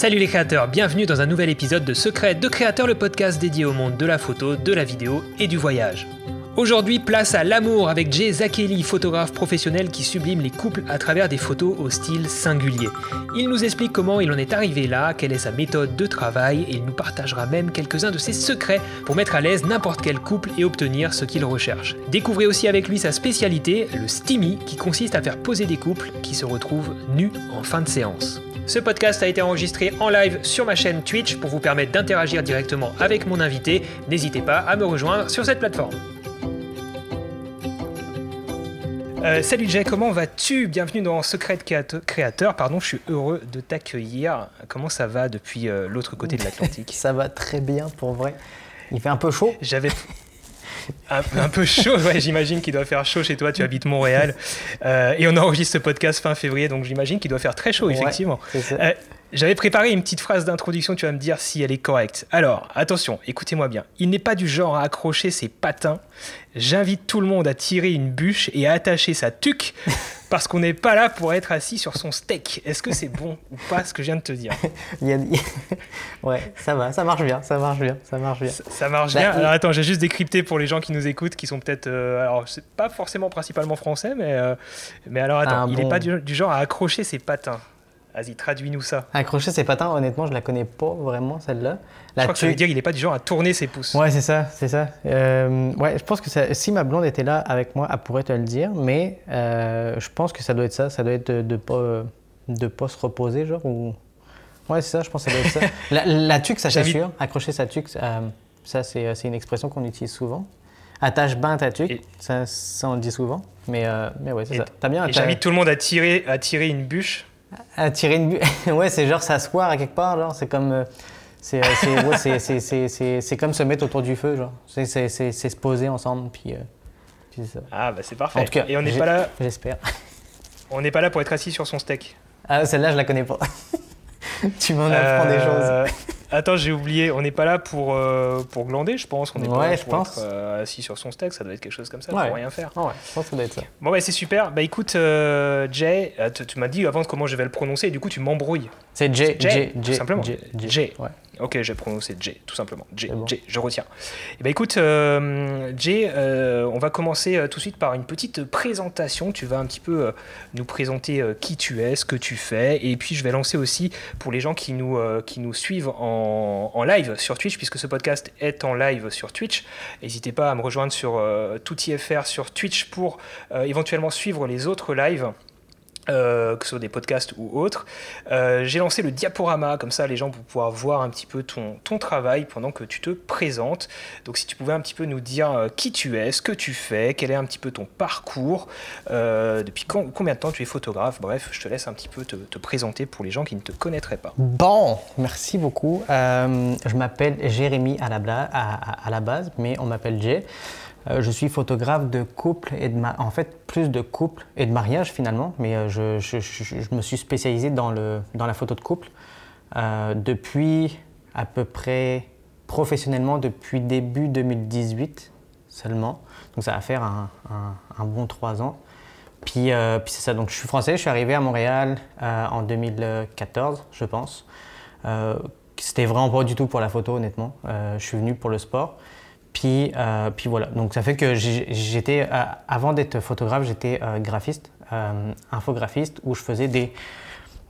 Salut les créateurs, bienvenue dans un nouvel épisode de Secret de Créateurs, le podcast dédié au monde de la photo, de la vidéo et du voyage. Aujourd'hui, place à l'amour avec Jay Zakeli, photographe professionnel qui sublime les couples à travers des photos au style singulier. Il nous explique comment il en est arrivé là, quelle est sa méthode de travail et il nous partagera même quelques-uns de ses secrets pour mettre à l'aise n'importe quel couple et obtenir ce qu'il recherche. Découvrez aussi avec lui sa spécialité, le STIMI, qui consiste à faire poser des couples qui se retrouvent nus en fin de séance. Ce podcast a été enregistré en live sur ma chaîne Twitch pour vous permettre d'interagir directement avec mon invité. N'hésitez pas à me rejoindre sur cette plateforme. Euh, salut Jay, comment vas-tu? Bienvenue dans Secret Créateur. Pardon, je suis heureux de t'accueillir. Comment ça va depuis euh, l'autre côté de l'Atlantique? Ça va très bien pour vrai. Il fait un peu chaud? J'avais un, peu chaud, ouais, j'imagine qu'il doit faire chaud chez toi, tu habites Montréal. Euh, et on enregistre ce podcast fin février, donc j'imagine qu'il doit faire très chaud, effectivement. J'avais préparé une petite phrase d'introduction, tu vas me dire si elle est correcte. Alors, attention, écoutez-moi bien. Il n'est pas du genre à accrocher ses patins. J'invite tout le monde à tirer une bûche et à attacher sa tuque parce qu'on n'est pas là pour être assis sur son steak. Est-ce que c'est bon ou pas ce que je viens de te dire Ouais, ça va, ça marche bien, ça marche bien, ça marche bien. Ça, marche bien. Bah, alors attends, j'ai juste décrypté pour les gens qui nous écoutent, qui sont peut-être, euh, alors c'est pas forcément principalement français, mais euh, mais alors attends, il n'est pas du genre à accrocher ses patins. Vas-y, traduis-nous ça. Accrocher ses patins, honnêtement, je la connais pas vraiment, celle-là. Je crois que ça veut dire qu'il n'est pas du genre à tourner ses pouces. Ouais, c'est ça, c'est ça. Euh, ouais, je pense que si ma blonde était là avec moi, elle pourrait te le dire, mais euh, je pense que ça doit être ça. Ça doit être de ne pas, de pas se reposer, genre, ou... Ouais, c'est ça, je pense que ça doit être ça. la, la tuque, ça, c'est sûr. Accrocher sa tuque, euh, ça, c'est une expression qu'on utilise souvent. Attache bien ta tuque, ça, ça, on le dit souvent. Mais, mais ouais, c'est ça. T'as bien. J'invite tout le monde à tirer, à tirer une bûche à tirer une bûche. ouais, c'est genre s'asseoir à quelque part, genre. C'est comme. Euh, c'est ouais, comme se mettre autour du feu, genre. C'est se poser ensemble, puis. Euh, ça. Ah, bah c'est parfait. En tout cas, Et on n'est pas là. J'espère. On n'est pas là pour être assis sur son steak. Ah, celle-là, je la connais pas. tu m'en apprends des euh, choses. Attends, j'ai oublié, on n'est pas là pour, euh, pour glander, je pense. On n'est pas là pour être euh, assis sur son steak, ça doit être quelque chose comme ça, pour rien faire. ouais, je pense que ça doit être ça. Bon, ouais, c'est super. Bah écoute, Jay, tu, m'as dit avant comment je vais le prononcer, et du coup, tu m'embrouilles. C'est Jay, Jay, Jay, simplement. Jay. Jay. Ouais. Ok, j'ai prononcé J, tout simplement. J, J je retiens. Eh ben, écoute, euh, J, euh, on va commencer euh, tout de suite par une petite présentation. Tu vas un petit peu nous présenter qui tu es, ce que tu fais, et puis je vais lancer aussi pour les gens qui nous, qui nous suivent en, en, live sur Twitch, puisque ce podcast est en live sur Twitch. N'hésitez pas à me rejoindre sur tout.ifr sur Twitch pour éventuellement suivre les autres lives. Euh, que ce des podcasts ou autres. Euh, j'ai lancé le diaporama, comme ça les gens vont pouvoir voir un petit peu ton, travail pendant que tu te présentes. Donc si tu pouvais un petit peu nous dire euh, qui tu es, ce que tu fais, quel est un petit peu ton parcours, depuis combien de temps tu es photographe, bref, je te laisse un petit peu te, te présenter pour les gens qui ne te connaîtraient pas. Bon, merci beaucoup. je m'appelle Jérémy à la, à la base, mais on m'appelle Jay. Euh, je suis photographe de couple et de en fait plus de couple et de mariage finalement, mais euh, je, me suis spécialisé dans, le, dans la photo de couple euh, depuis à peu près professionnellement depuis début 2018 seulement. Donc ça va faire un, bon trois ans. Puis, puis c'est ça, donc je suis français, je suis arrivé à Montréal en 2014 je pense. C'était vraiment pas du tout pour la photo honnêtement, je suis venu pour le sport. Puis, euh, voilà, donc ça fait que j'étais, euh, avant d'être photographe, j'étais euh, graphiste, infographiste, où je faisais des,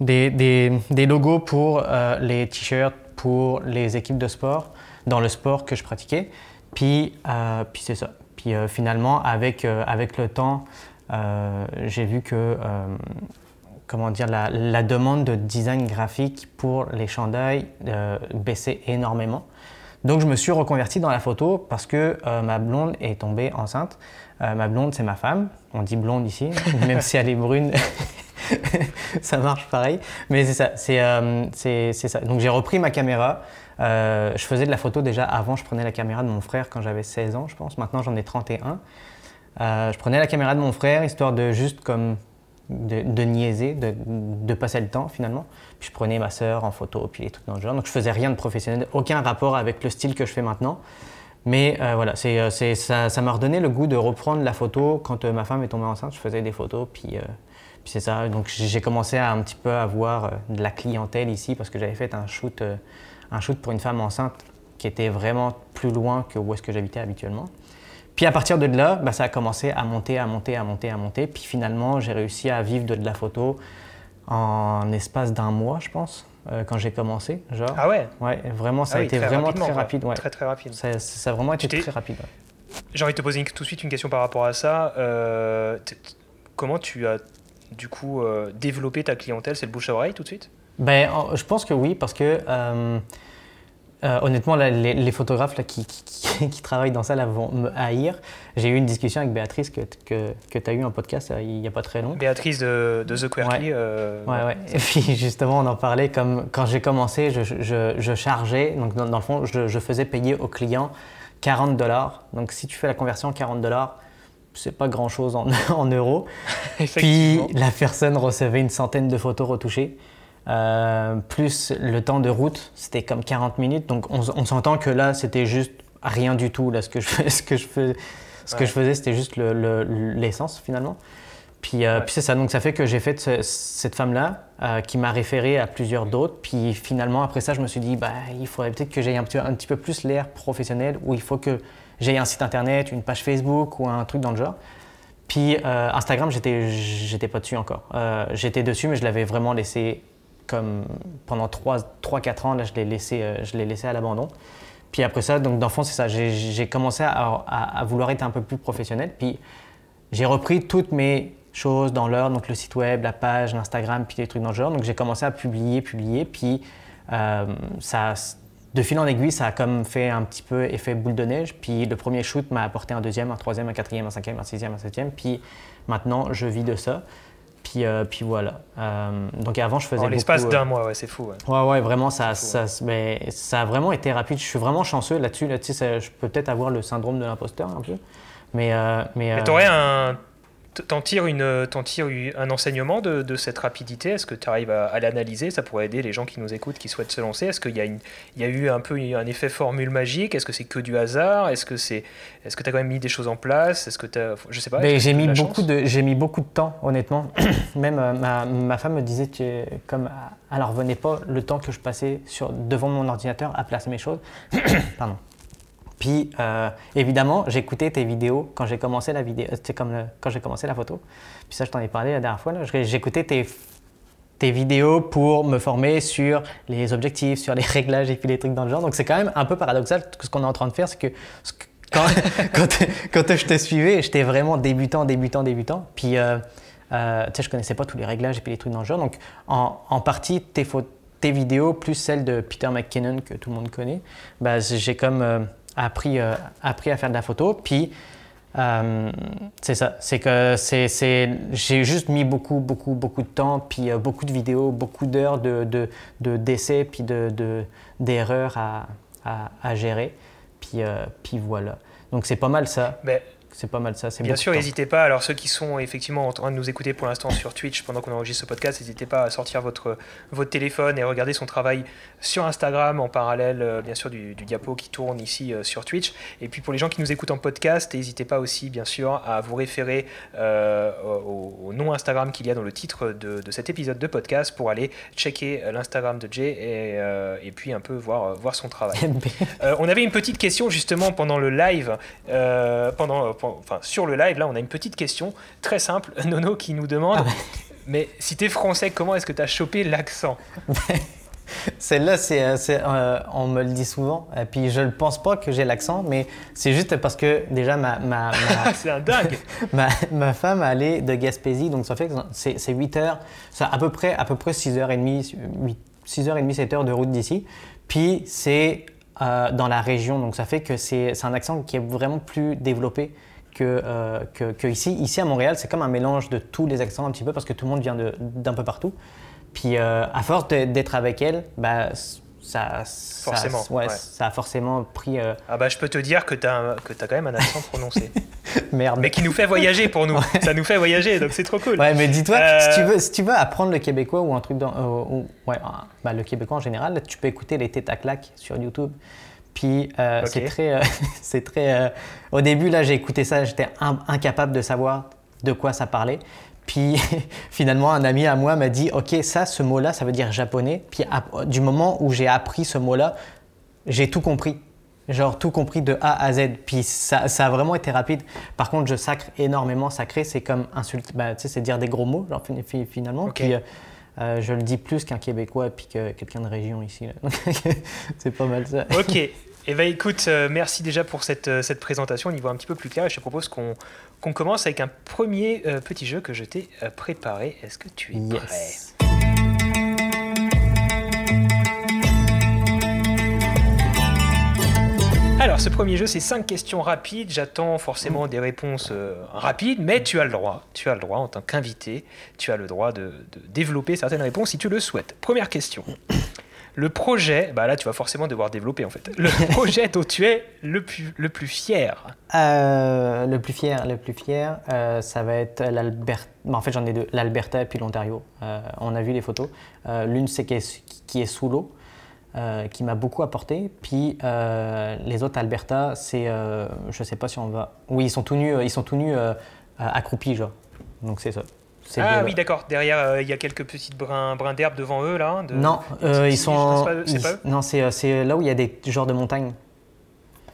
des, des, des logos pour les t-shirts, pour les équipes de sport, dans le sport que je pratiquais. Puis, puis c'est ça. Puis finalement, avec, avec le temps, j'ai vu que comment dire, la, la, demande de design graphique pour les chandails baissait énormément. Donc je me suis reconverti dans la photo parce que euh, ma blonde est tombée enceinte. Euh, ma blonde, c'est ma femme. On dit blonde ici, même si elle est brune. ça marche pareil. Mais c'est ça, c'est euh, ça. Donc j'ai repris ma caméra. je faisais de la photo déjà avant, je prenais la caméra de mon frère quand j'avais 16 ans, je pense. Maintenant j'en ai 31. je prenais la caméra de mon frère histoire de juste comme de, niaiser, de, passer le temps finalement. Puis je prenais ma sœur en photo, puis les trucs dans le genre. Donc je faisais rien de professionnel, aucun rapport avec le style que je fais maintenant. Mais euh, voilà, c'est, euh, c'est, ça, ça m'a redonné le goût de reprendre la photo. Quand euh, ma femme est tombée enceinte, je faisais des photos, puis, Puis c'est ça. Donc j'ai commencé à un petit peu avoir de la clientèle ici parce que j'avais fait un shoot, un shoot pour une femme enceinte qui était vraiment plus loin que où est-ce que j'habitais habituellement. Puis à partir de là, bah, ça a commencé à monter, à monter, à monter, à monter. Puis finalement, j'ai réussi à vivre de, de la photo en espace d'un mois, je pense. Euh, quand j'ai commencé. Genre. Ah ouais? Ouais, vraiment, ça ah a été vraiment très rapide. Ouais. Très très rapide. Ça, ça a vraiment été très rapide. J'ai envie de te poser tout de suite une question par rapport à ça. Euh, comment tu as du coup euh, développé ta clientèle? C'est le bouche à oreille tout de suite? Ben, Je pense que oui, parce que euh, honnêtement, les, photographes là, qui, qui, travaillent dans ça là, vont me haïr. J'ai eu une discussion avec Béatrice que, que, que tu as eu en podcast euh, il n'y a pas très long. Béatrice de, de The Quirky. Ouais. Euh, ouais, ouais. Et puis justement, on en parlait comme quand j'ai commencé, je, je, je, chargeais, donc dans, le fond, je, faisais payer aux clients 40 dollars. Donc si tu fais la conversion 40 dollars, c'est pas grand chose en, en euros. puis la personne recevait une centaine de photos retouchées. Euh, plus le temps de route, c'était comme 40 minutes. Donc on, s'entend que là, c'était juste rien du tout. Là, ce que je, ce que je, fais, ce que je faisais, c'était juste l'essence finalement. Puis, euh, puis c'est ça, donc ça fait que j'ai fait cette femme-là euh, qui m'a référé à plusieurs d'autres. Puis finalement, après ça, je me suis dit, bah, il faudrait peut-être que j'aie un petit, un petit peu plus l'air professionnel, où il faut que j'aie un site internet, une page Facebook ou un truc dans le genre. Puis Instagram, j'étais, j'étais pas dessus encore. j'étais dessus, mais je l'avais vraiment laissé comme pendant 3-4 ans, là, je l'ai laissé, euh, laissé à l'abandon. Puis après ça, donc d'enfant, c'est ça, j'ai commencé à, vouloir être un peu plus professionnel. Puis j'ai repris toutes mes choses dans l'heure, donc le site web, la page, l'Instagram, puis des trucs dans le genre. Donc j'ai commencé à publier, publier. Puis euh, ça, de fil en aiguille, ça a comme fait un petit peu effet boule de neige. Puis le premier shoot m'a apporté un deuxième, un troisième, un quatrième, un cinquième, un sixième, un septième. Puis maintenant, je vis de ça. Puis, euh, puis voilà. Euh, donc avant, je faisais. En l'espace d'un euh, mois, ouais, c'est fou. Ouais, ouais, vraiment, ça, ça, mais ça a vraiment été rapide. Je suis vraiment chanceux là-dessus. Là, je peux peut-être avoir le syndrome de l'imposteur un peu. Mais, mais, mais tu aurais un T'en tires, une, un enseignement de, cette rapidité? Est-ce que tu arrives à, l'analyser? Ça pourrait aider les gens qui nous écoutent, qui souhaitent se lancer. Est-ce qu'il y, a y a eu un peu un effet formule magique? Est-ce que c'est que du hasard? Est-ce que c'est, est-ce que tu as quand même mis des choses en place? Est-ce que as, je sais pas. j'ai mis beaucoup de, j'ai mis beaucoup de temps, honnêtement. même euh, ma, ma, femme me disait que comme elle revenait pas le temps que je passais sur devant mon ordinateur à placer mes choses. Pardon. Puis euh, évidemment, j'écoutais tes vidéos quand j'ai commencé la vidéo, c'est comme quand j'ai commencé la photo. Puis ça, je t'en ai parlé la dernière fois. J'écoutais tes, vidéos pour me former sur les objectifs, sur les réglages et puis les trucs dans le genre. Donc c'est quand même un peu paradoxal ce qu'on est en train de faire, c'est que quand, je te suivais, j'étais vraiment débutant, débutant, débutant. Puis euh, euh, tu sais, je connaissais pas tous les réglages et puis les trucs dans le genre. Donc en, partie, tes, vidéos plus celles de Peter McKinnon que tout le monde connaît, bah, j'ai comme appris, euh, appris à faire de la photo. Puis, euh, c'est ça, c'est que c'est, j'ai juste mis beaucoup, beaucoup, beaucoup de temps, puis euh, beaucoup de vidéos, beaucoup d'heures de, de, de d'essais, puis de, de, d'erreurs à, à, à, gérer. Puis, puis voilà. Donc c'est pas mal ça. Mais c'est pas mal ça. C'est Bien sûr, n'hésitez pas. Alors ceux qui sont effectivement en train de nous écouter pour l'instant sur Twitch pendant qu'on enregistre ce podcast, n'hésitez pas à sortir votre, votre téléphone et regarder son travail sur Instagram en parallèle, euh, bien sûr, du, diapo qui tourne ici euh, sur Twitch. Et puis pour les gens qui nous écoutent en podcast, n'hésitez pas aussi, bien sûr, à vous référer euh, au, nom Instagram qu'il y a dans le titre de, de, cet épisode de podcast pour aller checker l'Instagram de Jay et, et, puis un peu voir, voir son travail. on avait une petite question justement pendant le live, pendant enfin, sur le live, là, on a une petite question très simple. Nono qui nous demande ah Mais si tu es français, comment est-ce que tu as chopé l'accent? Celle-là, c'est, euh, on me le dit souvent. Et puis, je ne pense pas que j'ai l'accent, mais c'est juste parce que déjà, ma. ma, c'est un dingue ma, ma, femme allait de Gaspésie, donc ça fait que c'est, 8 heures, c'est à peu près, à peu près 6h30, 6h30, 7 heures de route d'ici. Puis, c'est euh, dans la région, donc ça fait que c'est, c'est un accent qui est vraiment plus développé que, euh, que, ici. Ici à Montréal, c'est comme un mélange de tous les accents un petit peu parce que tout le monde vient d'un peu partout. Puis euh, à force d'être avec elle, bah, ça, forcément, ouais, ça a forcément pris. Euh, ah bah je peux te dire que tu as, quand même un accent prononcé. Merde. Mais qui nous fait voyager pour nous. Ça nous fait voyager, donc c'est trop cool. Ouais, mais dis-toi, si, tu veux, si tu veux apprendre le québécois ou un truc dans. ouais, bah, le québécois en général, tu peux écouter les têtes à claques sur YouTube. Puis euh, c'est très, euh, c'est très. Euh, au début là, j'ai écouté ça, j'étais incapable de savoir de quoi ça parlait. Puis finalement, un ami à moi m'a dit, OK, ça, ce mot-là, ça veut dire japonais. Puis du moment où j'ai appris ce mot-là, j'ai tout compris. Genre tout compris de A à Z. Puis ça, ça, a vraiment été rapide. Par contre, je sacre énormément. Sacré, c'est comme insulte, bah, tu sais, c'est dire des gros mots, genre, finalement. Puis euh, euh, je le dis plus qu'un Québécois puis que quelqu'un de région ici. c'est pas mal ça. Ok. Eh bien, écoute, euh, merci déjà pour cette, cette présentation au niveau un petit peu plus clair. Et je te propose qu'on commence avec un premier petit jeu que je t'ai préparé. Est-ce que tu es prêt? Alors, ce premier jeu, c'est 5 questions rapides. J'attends forcément des réponses euh, rapides, mais tu as le droit, tu as le droit en tant qu'invité, tu as le droit de, développer certaines réponses si tu le souhaites. Première question. Le projet, bah là tu vas forcément devoir développer en fait. Le projet dont tu es le plus, le plus fier euh, Le plus fier, le plus fier, euh, ça va être l'Alberta. Bah, en fait j'en ai deux, l'Alberta et puis l'Ontario. on a vu les photos. L'une c'est qui est sous l'eau. Euh, qui m'a beaucoup apporté. Puis euh, les autres Alberta, c'est, euh, je sais pas si on va. Oui, ils sont tout nus, ils sont tout nus accroupis, genre. Donc c'est ça. Ah oui, d'accord. Derrière, il y a quelques petites brins, brins d'herbe devant eux, là. non, ils sont. non, c'est là où il y a des genres de montagnes.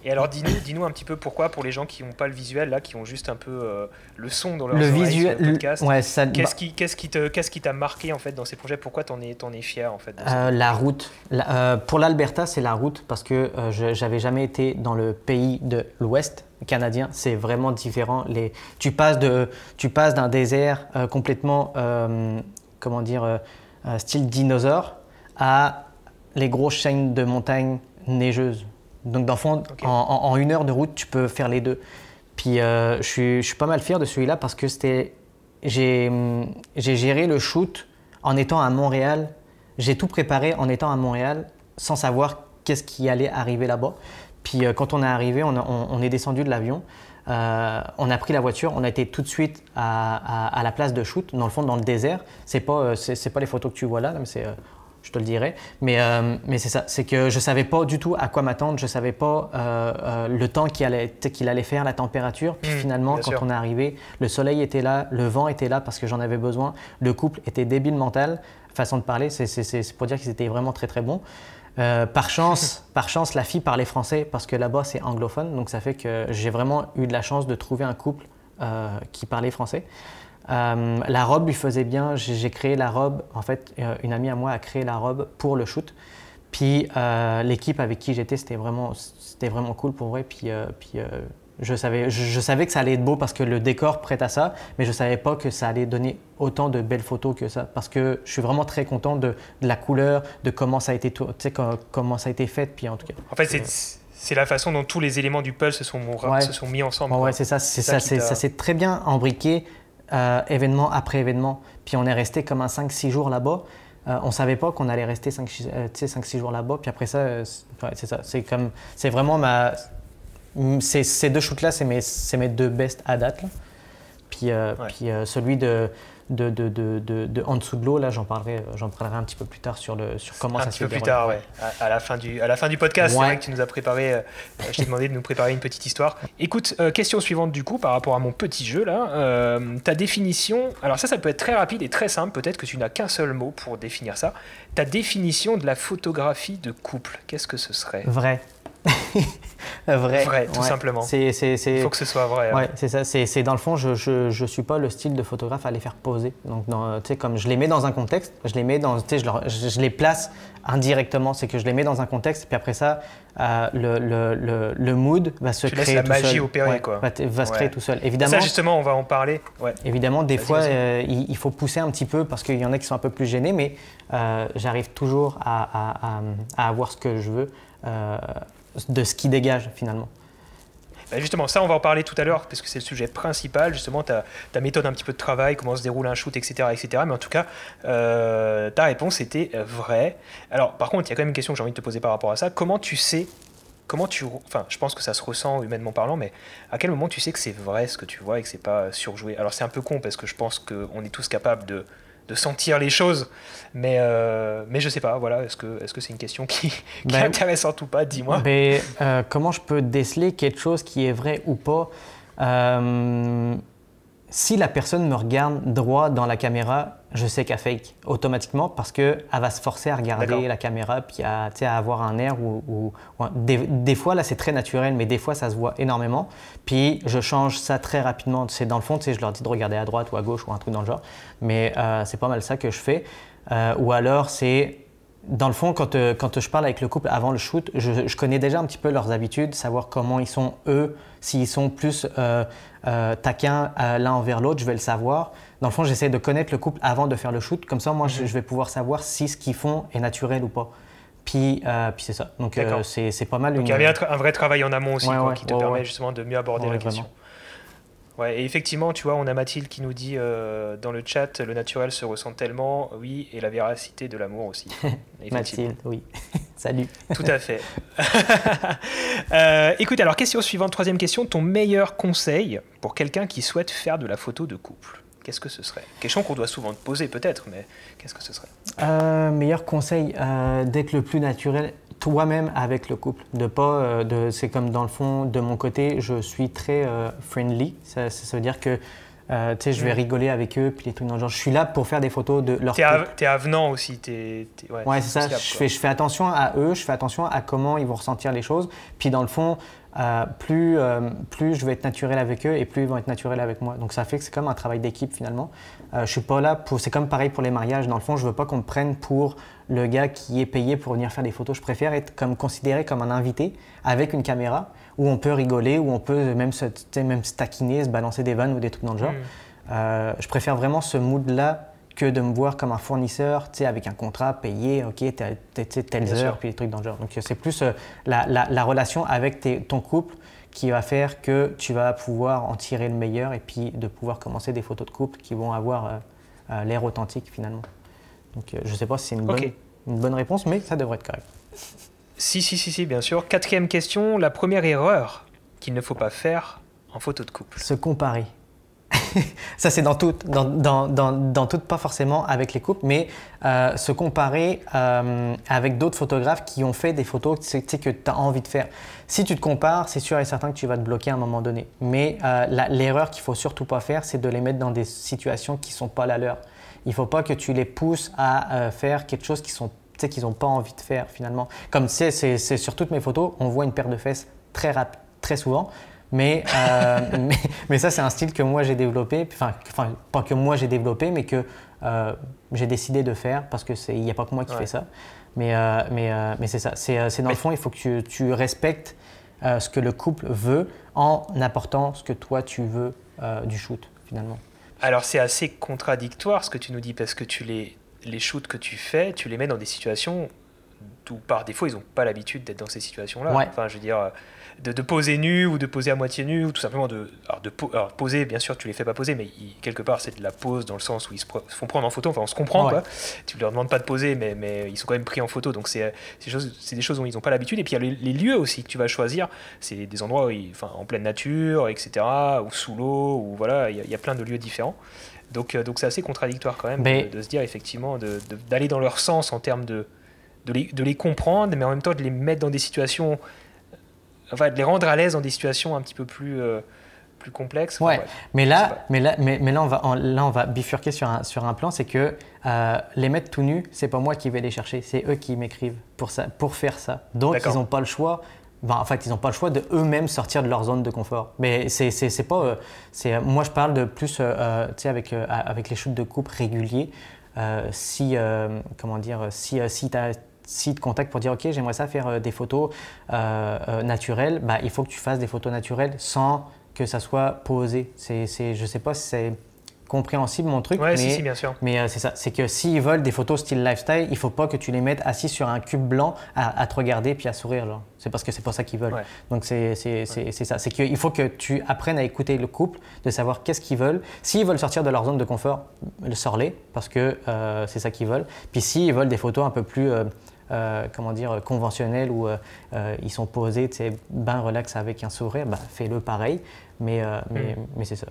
Et alors, dis-nous un petit peu pourquoi, pour les gens qui n'ont pas le visuel, là, qui ont juste un peu euh, le son dans leur le visuel, podcast, ouais, qu'est-ce qui, qu'est-ce qui, qu'est-ce qui t'a marqué en fait dans ces projets? Pourquoi t'en es, t'en es fier en fait euh, La route. Euh, pour l'Alberta, c'est la route parce que j'avais jamais été dans le pays de l'Ouest canadien. C'est vraiment différent. Les, tu passes de, tu passes d'un désert complètement, comment dire, style dinosaure à les grosses chaînes de montagnes neigeuses. Donc, dans fond, en, une heure de route, tu peux faire les deux. Puis, euh, je, suis, pas mal fier de celui-là parce que c'était. J'ai géré le shoot en étant à Montréal. J'ai tout préparé en étant à Montréal sans savoir qu'est-ce qui allait arriver là-bas. Puis, euh, quand on est arrivé, on, est descendu de l'avion. Euh, on a pris la voiture, on a été tout de suite à, la place de shoot, dans le fond, dans le désert. C'est pas, c'est, pas les photos que tu vois là, mais c'est je te le dirai. Mais, euh, mais c'est ça, c'est que je ne savais pas du tout à quoi m'attendre, je ne savais pas euh, euh, le temps qu'il allait, qu'il allait faire, la température. Puis mmh, finalement, quand on est arrivé, le soleil était là, le vent était là parce que j'en avais besoin, le couple était débile mental, façon de parler, c'est pour dire qu'ils étaient vraiment très très bons. Par chance, par chance, la fille parlait français parce que là-bas c'est anglophone, donc ça fait que j'ai vraiment eu de la chance de trouver un couple qui parlait français. Euh, la robe lui faisait bien. J'ai créé la robe. En fait, euh, une amie à moi a créé la robe pour le shoot. Puis euh, l'équipe avec qui j'étais, c'était vraiment, c'était vraiment cool pour vrai. Puis, puis je, savais, je, savais que ça allait être beau parce que le décor prête à ça, mais je ne savais pas que ça allait donner autant de belles photos que ça. Parce que je suis vraiment très content de, la couleur, de comment ça a été, comment ça a été fait. Puis en tout cas. En fait, c'est la façon dont tous les éléments du puzzle se sont, se sont mis ensemble. Ouais, c'est ça, c'est ça, ça, ça s'est très bien embriqué euh, événement après événement. Puis on est resté comme un 5-6 jours là-bas. Euh, on savait pas qu'on allait rester 5-6 euh, jours là-bas. Puis après ça, c'est ça. C'est comme, c'est vraiment ma. Ces, deux shoots-là, c'est mes, mes deux best à date. Puis, puis celui de de, de, de, de, en dessous de l'eau. Là, j'en parlerai, j'en parlerai un petit peu plus tard sur, le, sur comment ça se. Un petit peu plus tard, ouais. À, la fin du, à la fin du podcast, c'est vrai que tu nous as préparé, euh, je t'ai demandé de nous préparer une petite histoire. Écoute, euh, question suivante du coup, par rapport à mon petit jeu là. Euh, ta définition, alors ça, ça peut être très rapide et très simple, peut-être que tu n'as qu'un seul mot pour définir ça. Ta définition de la photographie de couple, qu'est-ce que ce serait? Vrai. vrai. Vrai, tout simplement. Il faut que ce soit vrai. Hein. Ouais, c'est ça. C'est dans le fond, je, je, suis pas le style de photographe à les faire poser. Donc, tu sais, comme je les mets dans un contexte, je les mets dans, tu sais, je, je, les place indirectement. C'est que je les mets dans un contexte, puis après ça, euh, le, le, le, mood va se créer la tout magie opérer, quoi. Va, se créer tout seul. Évidemment. Ça, justement, on va en parler. Évidemment, des fois, euh, il, faut pousser un petit peu parce qu'il y en a qui sont un peu plus gênés, mais euh, j'arrive toujours à, à, à, avoir ce que je veux de ce qui dégage finalement. Bah, justement, ça, on va en parler tout à l'heure, parce que c'est le sujet principal, justement, ta, ta, méthode un petit peu de travail, comment se déroule un shoot, etc. etc. Mais en tout cas, euh, ta réponse était vraie. Alors, par contre, il y a quand même une question que j'ai envie de te poser par rapport à ça. Comment tu sais, comment tu. Enfin, je pense que ça se ressent humainement parlant, mais à quel moment tu sais que c'est vrai ce que tu vois et que c'est pas surjoué? Alors, c'est un peu con, parce que je pense qu'on est tous capables de de sentir les choses. Mais, euh, mais je sais pas, voilà, est-ce que c'est -ce c'est une question qui, est ben, intéressante ou pas Dis-moi. Ben, euh, comment je peux déceler quelque chose qui est vrai ou pas euh, si la personne me regarde droit dans la caméra, je sais qu'elle fake automatiquement parce qu'elle va se forcer à regarder la caméra puis à, à avoir un air où, des, fois là c'est très naturel mais des fois ça se voit énormément. Puis je change ça très rapidement. C'est dans le fond je leur dis de regarder à droite ou à gauche ou un truc dans le genre. Mais euh, c'est pas mal ça que je fais. Euh, ou alors c'est dans le fond, quand, euh, quand, je parle avec le couple avant le shoot, je, je, connais déjà un petit peu leurs habitudes, savoir comment ils sont eux, s'ils sont plus taquin euh, l'un envers l'autre, je vais le savoir. Dans le fond, j'essaie de connaître le couple avant de faire le shoot. Comme ça, moi, je, mhm. vais pouvoir savoir si ce qu'ils font est naturel ou pas. Puis, euh, puis c'est ça. Donc, c'est pas mal. Donc, il y a un vrai travail en amont aussi qui te permet justement de mieux aborder la question. Ouais, et effectivement, tu vois, on a Mathilde qui nous dit euh, dans le chat, le naturel se ressent tellement, oui, et la véracité de l'amour aussi. Mathilde, oui. Salut. Tout à fait. euh, écoute, alors question suivante, troisième question, ton meilleur conseil pour quelqu'un qui souhaite faire de la photo de couple? Qu'est-ce que ce serait? Question qu'on doit souvent te poser peut-être, mais qu'est-ce que ce serait? Euh, Meilleur conseil, euh, d'être le plus naturel toi-même avec le couple. De pas, euh, de, c'est comme dans le fond, de mon côté, je suis très euh, friendly. Ça, ça, veut dire que euh, tu sais, je vais mm. rigoler avec eux, puis les trucs dans le genre. Je suis là pour faire des photos de leur couple. T'es avenant aussi. ouais, c'est ça. Je fais, je fais attention à eux, je fais attention à comment ils vont ressentir les choses. Puis dans le fond, plus, plus je vais être naturel avec eux et plus ils vont être naturels avec moi. Donc ça fait que c'est comme un travail d'équipe finalement. je suis pas là pour. C'est comme pareil pour les mariages. Dans le fond, je veux pas qu'on me prenne pour le gars qui est payé pour venir faire des photos. Je préfère être comme, considéré comme un invité avec une caméra où on peut rigoler, où on peut même se, même se taquiner, se balancer des vannes ou des trucs dans le genre. Mm. Euh, je préfère vraiment ce mood-là que de me voir comme un fournisseur, avec un contrat payé, ok, telles heures, puis des trucs dans le genre. Donc c'est plus euh, la, la, relation avec ton couple qui va faire que tu vas pouvoir en tirer le meilleur et puis de pouvoir commencer des photos de couple qui vont avoir euh, l'air authentique finalement. Donc euh, je ne sais pas si c'est une, bonne, une bonne réponse, mais ça devrait être correct. Si, si, si, si, bien sûr. Quatrième question, la première erreur qu'il ne faut pas faire en photo de couple. Se comparer. ça, c'est dans tout, dans, dans, dans, dans tout, pas forcément avec les couples, mais euh, se comparer euh, avec d'autres photographes qui ont fait des photos que tu as envie de faire. Si tu te compares, c'est sûr et certain que tu vas te bloquer à un moment donné. Mais l'erreur qu'il faut surtout pas faire, c'est de les mettre dans des situations qui sont pas la leur. Il faut pas que tu les pousses à euh, faire quelque chose qu'ils sont qu'ils n'ont pas envie de faire finalement. Comme c'est, sur toutes mes photos, on voit une paire de fesses très très souvent. Mais, euh, mais, ça, c'est un style que moi j'ai développé, enfin, pas que moi j'ai développé, mais que euh, j'ai décidé de faire parce qu'il n'y a pas que moi qui fais ça. Mais, mais, mais c'est ça, c'est, dans le fond, il faut que tu, tu respectes ce que le couple veut en apportant ce que toi tu veux du shoot finalement. Alors c'est assez contradictoire ce que tu nous dis parce que tu les, les shoots que tu fais, tu les mets dans des situations où par défaut ils n'ont pas l'habitude d'être dans ces situations-là. Enfin je veux dire, de, poser nu ou de poser à moitié nu ou tout simplement de, alors de poser, bien sûr, tu les fais pas poser, mais quelque part c'est de la pose dans le sens où ils se, font prendre en photo. Enfin, on se comprend quoi. Tu leur demandes pas de poser, mais, mais ils sont quand même pris en photo. Donc c'est des choses dont ils n'ont pas l'habitude. Et puis il y a les, lieux aussi que tu vas choisir. C'est des endroits où enfin, en pleine nature, etc. Ou sous l'eau, ou voilà, il y, a plein de lieux différents. Donc euh, donc c'est assez contradictoire quand même de, se dire effectivement d'aller dans leur sens en termes de de les, de les, comprendre, mais en même temps de les mettre dans des situations enfin, de les rendre à l'aise dans des situations un petit peu plus, euh, plus complexes. ouais. mais, là, mais, là, mais, mais, là, on va, là, on va bifurquer sur un, sur un plan, c'est que euh, les mettre tout nus, c'est pas moi qui vais les chercher, c'est eux qui m'écrivent pour, ça, pour faire ça. Donc, ils n'ont pas le choix. Ben, en fait, ils n'ont pas le choix de eux-mêmes sortir de leur zone de confort. Mais c'est, pas. Euh, c'est, moi, je parle de plus avec, avec les shoots de coupe réguliers. si, comment dire, si, si tu as si te contactent pour dire ok j'aimerais ça faire euh, des photos euh, euh, naturelles, bah, il faut que tu fasses des photos naturelles sans que ça soit posé. C'est, c'est, je sais pas si c'est compréhensible mon truc, mais, si, bien sûr. mais c'est ça. C'est que s'ils veulent des photos style lifestyle, il faut pas que tu les mettes assis sur un cube blanc à, te regarder puis à sourire. C'est parce que c'est pas ça qu'ils veulent. Donc c'est, c'est, c'est, ça. C'est qu'il faut que tu apprennes à écouter le couple, de savoir qu'est-ce qu'ils veulent. S'ils veulent sortir de leur zone de confort, sors-les parce que c'est ça qu'ils veulent. Puis s'ils veulent des photos un peu plus euh, comment dire, conventionnels où euh, euh, ils sont posés, tu sais, ben relax avec un sourire, bah, fais-le pareil. Mais, mais, mm. mais c'est ça.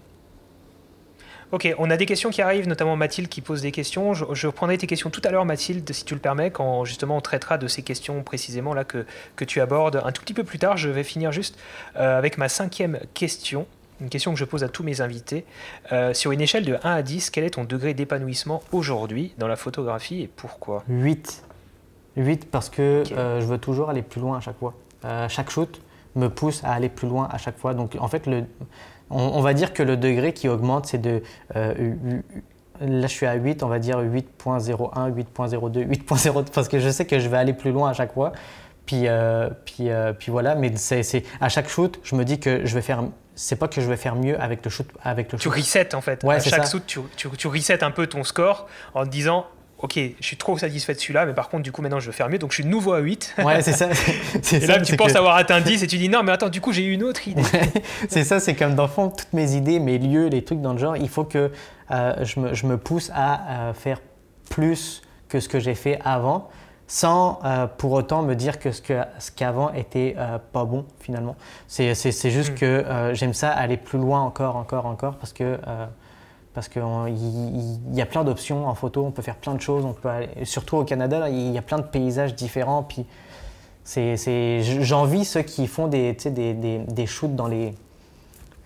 Ok, on a des questions qui arrivent, notamment Mathilde qui pose des questions. Je, reprendrai tes questions tout à l'heure, Mathilde, si tu le permets, quand justement on traitera de ces questions précisément là que, que tu abordes un tout petit peu plus tard. Je vais finir juste avec ma cinquième question. une question que je pose à tous mes invités. Euh, sur une échelle de 1 à 10, quel est ton degré d'épanouissement aujourd'hui dans la photographie et pourquoi? 8. 8 parce que euh, je veux toujours aller plus loin à chaque fois. Euh, chaque shoot me pousse à aller plus loin à chaque fois. Donc en fait, le, on, va dire que le degré qui augmente, c'est de... là, je suis à 8, on va dire 8.01, 8.02, 8.0, parce que je sais que je vais aller plus loin à chaque fois. Puis, puis, puis voilà, mais c'est à chaque shoot, je me dis que je vais faire c'est pas que je vais faire mieux avec le shoot. Avec le tu resets en fait. à chaque shoot, tu, tu, tu resets un peu ton score en te disant Ok, je suis trop satisfait de celui-là, mais par contre, du coup, maintenant, je veux faire mieux, donc je suis nouveau à 8. Ouais, c'est ça. et là, tu penses avoir atteint 10 et tu dis non, mais attends, du coup, j'ai eu une autre idée. c'est ça, c'est comme dans le fond, toutes mes idées, mes lieux, les trucs dans le genre, il faut que euh, je, me, je, me, pousse à euh, faire plus que ce que j'ai fait avant sans euh, pour autant me dire que ce qu'avant ce était pas bon finalement. C'est juste mm. que j'aime ça aller plus loin encore, encore, encore parce que parce qu'il y, a plein d'options en photo, on peut faire plein de choses, on peut surtout au Canada, il y a plein de paysages différents. Puis j'envie ceux qui font des, des, des, des, shoots dans les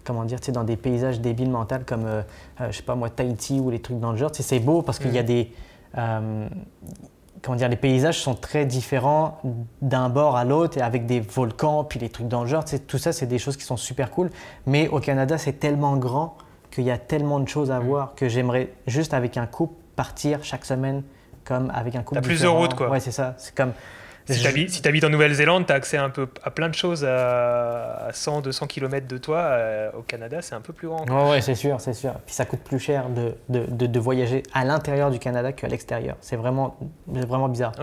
comment dire, dans des paysages débiles mentales comme je sais pas moi Tahiti ou les trucs dans le genre. C'est beau parce qu'il y a mm. des comment dire, les paysages sont très différents d'un bord à l'autre, et avec des volcans, puis les trucs dans le genre. Tout ça, c'est des choses qui sont super cool. Mais au Canada, c'est tellement grand qu'il y a tellement de choses à mm. voir que j'aimerais juste avec un couple partir chaque semaine comme avec un couple. T'as plus de route, quoi. Ouais, c'est ça. C'est comme si tu habites en Nouvelle-Zélande, tu as accès un peu à plein de choses à 100, 200 km de toi. Euh, au Canada, c'est un peu plus grand. Oui, ouais, c'est sûr, c'est sûr. Puis ça coûte plus cher de, de, de, voyager à l'intérieur du Canada qu'à l'extérieur. C'est vraiment, vraiment bizarre.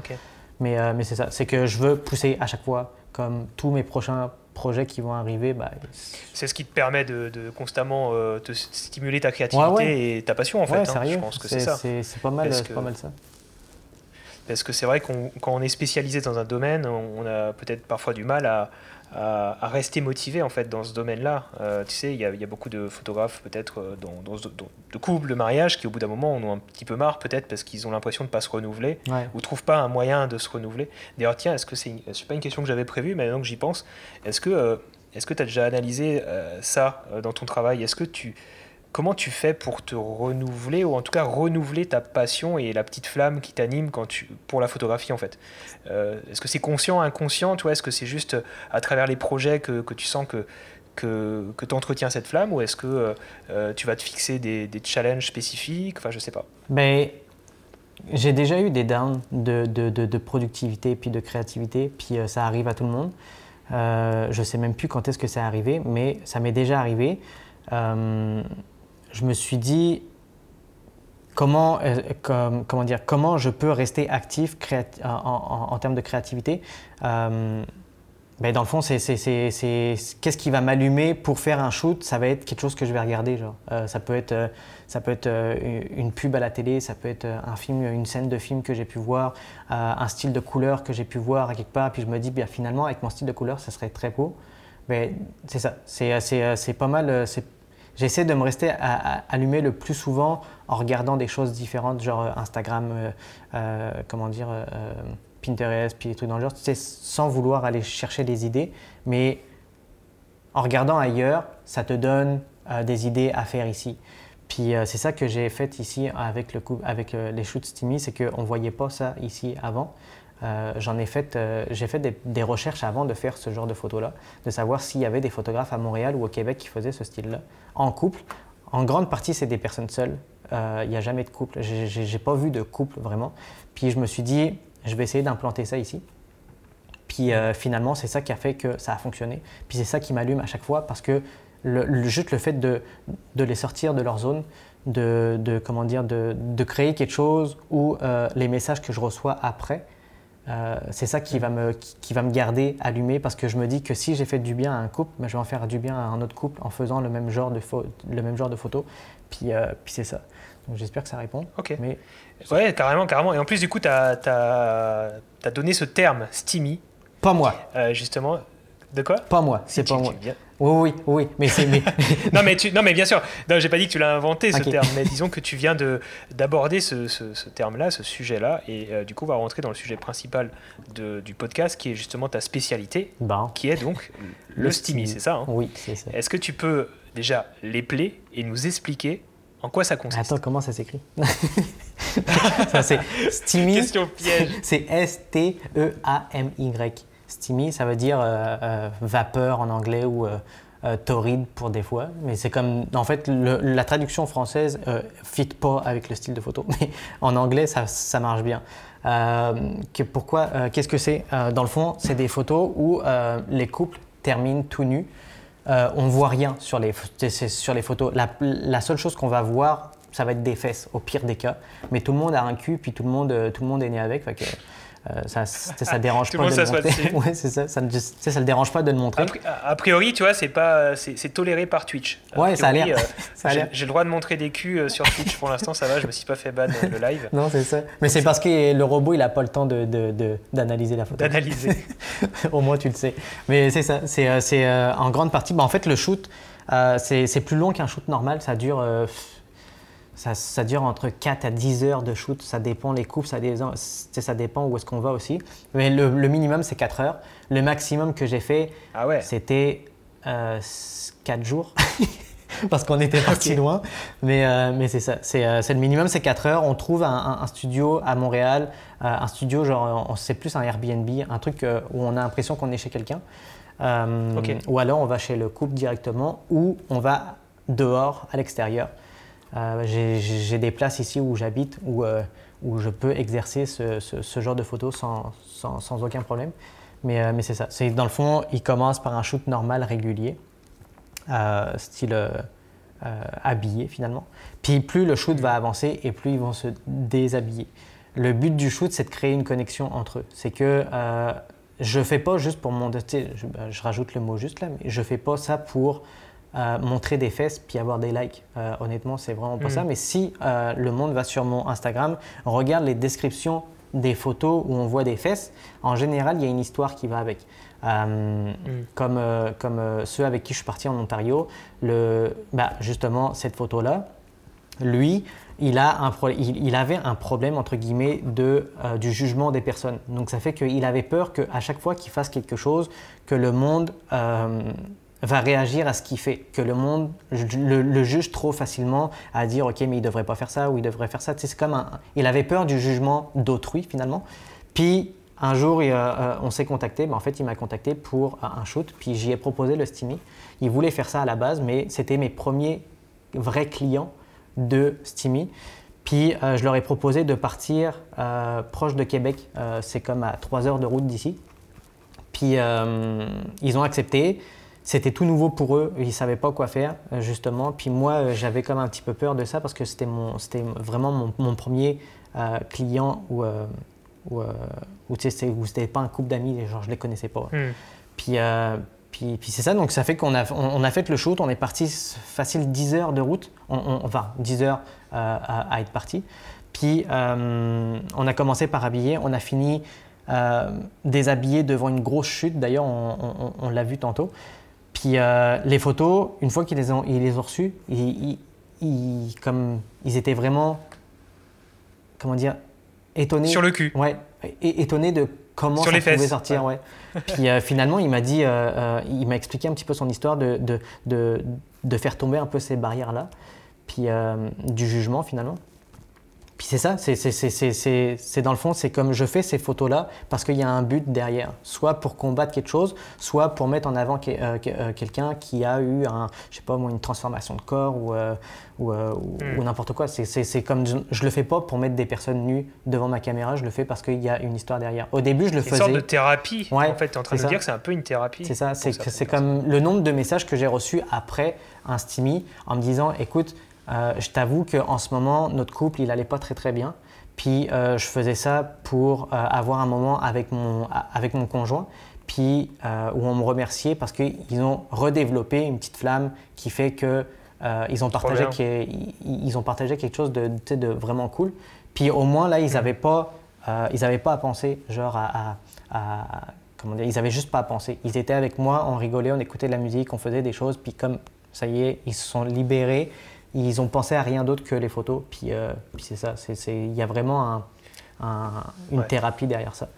Mais, euh, mais c'est ça, c'est que je veux pousser à chaque fois, comme tous mes prochains projets qui vont arriver. Bah, c'est ce qui te permet de, constamment euh, te stimuler ta créativité et ta passion, en fait. Hein. Sérieux, je pense que c'est ça. C'est pas, mal, pas mal ça. Parce que c'est vrai qu'on quand on est spécialisé dans un domaine, on a peut-être parfois du mal à, à, rester motivé en fait dans ce domaine-là. Euh, tu sais, il y, y, a beaucoup de photographes peut-être euh, dans, dans, de couples, de mariage, qui au bout d'un moment en ont un petit peu marre peut-être parce qu'ils ont l'impression de ne pas se renouveler ou trouvent pas un moyen de se renouveler. D'ailleurs, tiens, est-ce que c'est, c'est pas une question que j'avais prévue, mais maintenant que j'y pense, est-ce que euh, est-ce que tu as déjà analysé ça dans ton travail? Est-ce que tu comment tu fais pour te renouveler, ou en tout cas renouveler ta passion et la petite flamme qui t'anime quand tu, pour la photographie en fait euh, Est-ce que c'est conscient, inconscient Est-ce que c'est juste à travers les projets que, que tu sens que, que, que tu entretiens cette flamme ou est-ce que euh, tu vas te fixer des, des, challenges spécifiques? Enfin, je sais pas. Mais ben, j'ai déjà eu des downs de, de, de, productivité puis de créativité, puis euh, ça arrive à tout le monde. je sais même plus quand est-ce que c'est arrivé, mais ça m'est déjà arrivé je me suis dit comment, euh, comment, dire, comment je peux rester actif en, termes de créativité. Euh, ben dans le fond, c'est qu'est-ce qui va m'allumer pour faire un shoot Ça va être quelque chose que je vais regarder. Genre. Euh, ça peut être, ça peut être une pub à la télé, ça peut être un film, une scène de film que j'ai pu voir, un style de couleur que j'ai pu voir à quelque part. Puis je me dis, bien, finalement, avec mon style de couleur, ça serait très beau. Mais ben, c'est ça, c'est pas mal, j'essaie de me rester allumé le plus souvent en regardant des choses différentes, genre euh, Instagram, euh, euh, comment dire, Pinterest, puis des trucs dans le genre, sans vouloir aller chercher des idées, mais en regardant ailleurs, ça te donne des idées à faire ici. Puis c'est ça que j'ai fait ici avec, le avec les shoots Steamy, c'est qu'on ne voyait pas ça ici avant. Euh, j'en ai fait, euh, j'ai fait des, recherches avant de faire ce genre de photos-là, de savoir s'il y avait des photographes à Montréal ou au Québec qui faisaient ce style-là. En couple, en grande partie, c'est des personnes seules. Euh, il n'y a jamais de couple. J'ai pas vu de couple vraiment. Puis je me suis dit, je vais essayer d'implanter ça ici. Puis finalement, c'est ça qui a fait que ça a fonctionné. Puis c'est ça qui m'allume à chaque fois parce que le, juste le fait de, les sortir de leur zone, de, comment dire, de, créer quelque chose ou les messages que je reçois après, euh, c'est ça qui va, me, qui, va me garder allumé parce que je me dis que si j'ai fait du bien à un couple, ben, je vais en faire du bien à un autre couple en faisant le même genre de, le même genre de photos. Puis, euh, puis c'est ça. Donc j'espère que ça répond. Ok. Mais... Ouais, carrément, carrément. Et en plus, du coup, tu as, as, donné ce terme, Steamy. Pas moi. Euh, justement. De quoi Pas moi, c'est pas moi. Oui, oui, oui, mais c'est. non, mais tu, non, mais bien sûr. Non, j'ai pas dit que tu l'as inventé ce terme, mais disons que tu viens de d'aborder ce, ce, terme-là, ce sujet-là, et euh, du coup, on va rentrer dans le sujet principal de, du podcast, qui est justement ta spécialité, ben, qui est donc le, le c'est ça hein? Oui, c'est ça. Est-ce que tu peux déjà plaies et nous expliquer en quoi ça consiste? Attends, comment ça s'écrit? Ça c'est Steamy. Question piège. C'est S-T-E-A-M-Y. Steamy, ça veut dire euh, euh, vapeur en anglais ou euh, torride pour des fois. Mais c'est comme, en fait, la traduction française ne fit pas avec le style de photo. Mais en anglais, ça, ça marche bien. Que, pourquoi Qu'est-ce que c'est? Dans le fond, c'est des photos où les couples terminent tout nus euh, on voit rien sur les, sur les photos. La, seule chose qu'on va voir, ça va être des fesses, au pire des cas. Mais tout le monde a un cul, puis tout le monde, tout le monde est né avec. Euh, ça, ça, dérange pas de le montrer. ouais, c'est ça. Ça, ça, le dérange pas de le montrer. A, priori, tu vois, c'est pas, c'est toléré par Twitch. ouais, ça a l'air. J'ai le droit de montrer des culs sur Twitch pour l'instant, ça va. Je me suis pas fait ban le live. Non, c'est ça. Mais c'est parce que le robot, il a pas le temps d'analyser de, de, la photo. D'analyser. Au moins, tu le sais. Mais c'est ça. C'est en grande partie. Bah, en fait, le shoot, c'est plus long qu'un shoot normal. Ça dure ça, dure entre 4 à 10 heures de shoot. Ça dépend les coupes, ça, ça dépend où est-ce qu'on va aussi. Mais le, minimum, c'est 4 heures. Le maximum que j'ai fait, ah ouais. c'était 4 euh, jours. Parce qu'on était parti loin. Mais, euh, mais c'est ça. Euh, c'est, le minimum, c'est 4 heures. On trouve un, studio à Montréal. un studio, genre, c'est plus un Airbnb, un truc où on a l'impression qu'on est chez quelqu'un. Ou alors, on va chez le couple directement, ou on va dehors, à l'extérieur. Euh, j'ai des places ici où j'habite où, euh, où je peux exercer ce, ce, genre de photos sans, sans, sans aucun problème. Mais, euh, mais c'est ça. Dans le fond, il commence par un shoot normal, régulier, style habillé finalement. Puis plus le shoot va avancer et plus ils vont se déshabiller. Le but du shoot, c'est de créer une connexion entre eux. C'est que je fais pas juste pour mon. Je, je, rajoute le mot juste là, mais je fais pas ça pour montrer des fesses puis avoir des likes. Euh, honnêtement, c'est vraiment pas ça. Mm. Mais si euh, le monde va sur mon Instagram, regarde les descriptions des photos où on voit des fesses, en général, il y a une histoire qui va avec. Euh, mm. Comme, comme ceux avec qui je suis parti en Ontario, le, bah, justement, cette photo-là, lui, il, a un il, avait un problème, entre guillemets, de, du jugement des personnes. Donc ça fait qu'il avait peur qu'à chaque fois qu'il fasse quelque chose, que le monde va réagir à ce qu'il fait, que le monde le, juge trop facilement à dire ok mais il devrait pas faire ça ou il devrait faire ça. c'est comme un, il avait peur du jugement d'autrui finalement. Puis un jour euh, on s'est contacté, ben, en fait il m'a contacté pour un shoot, puis j'y ai proposé le Steamy. Il voulait faire ça à la base, mais c'était mes premiers vrais clients de Steamy. Puis euh, je leur ai proposé de partir euh, proche de Québec, c'est comme à 3 heures de route d'ici. Puis ils ont accepté. C'était tout nouveau pour eux, ils ne savaient pas quoi faire, euh, justement. Puis moi, euh, j'avais comme un petit peu peur de ça parce que c'était vraiment mon, premier euh, client où, où, où, c'était pas un couple d'amis, genre je les connaissais pas. Hmm. Puis, puis, puis c'est ça, donc ça fait qu'on a, on, a fait le shoot, on est parti facile 10 heures de route, enfin 10 heures à, être parti. Puis on a commencé par habiller, on a fini déshabillé devant une grosse chute, d'ailleurs on l'a vu tantôt. Puis euh, les photos, une fois qu'ils les ont, ils les ont reçues, ils, comme, ils étaient vraiment, comment dire, étonnés. Sur le cul. Ouais, étonnés de comment ça pouvait sortir. Ouais. Puis euh, finalement, il m'a dit, euh, il m'a expliqué un petit peu son histoire de, de, de, de faire tomber un peu ces barrières-là, puis du jugement finalement. Puis c'est ça, c'est dans le fond, c'est comme je fais ces photos-là parce qu'il y a un but derrière, soit pour combattre quelque chose, soit pour mettre en avant euh, euh, quelqu'un qui a eu un, je sais pas moi, une transformation de corps ou, euh, ou, hmm. n'importe quoi. C'est comme je, je, le fais pas pour mettre des personnes nues devant ma caméra, je le fais parce qu'il y a une histoire derrière. Au début, je le faisais. Une sorte de thérapie. en fait, tu es en train de dire que c'est un peu une thérapie. C'est ça, c'est comme le nombre de messages que j'ai reçus après un STIMI en me disant, écoute, euh, je t'avoue qu'en ce moment, notre couple, il allait pas très très bien. Puis euh, je faisais ça pour euh, avoir un moment avec mon, avec mon conjoint, puis où on me remerciait parce qu'ils ont redéveloppé une petite flamme qui fait que ils ont partagé ils, ont partagé quelque chose de, de, vraiment cool. Puis au moins là, ils n'avaient pas ils avaient pas à penser genre à, comment dire, ils avaient juste pas à penser. Ils étaient avec moi, on rigolait, on écoutait de la musique, on faisait des choses, puis comme ça y est, ils se sont libérés ils ont pensé à rien d'autre que les photos. Puis, euh, puis c'est ça, il y a vraiment un, une thérapie derrière ça.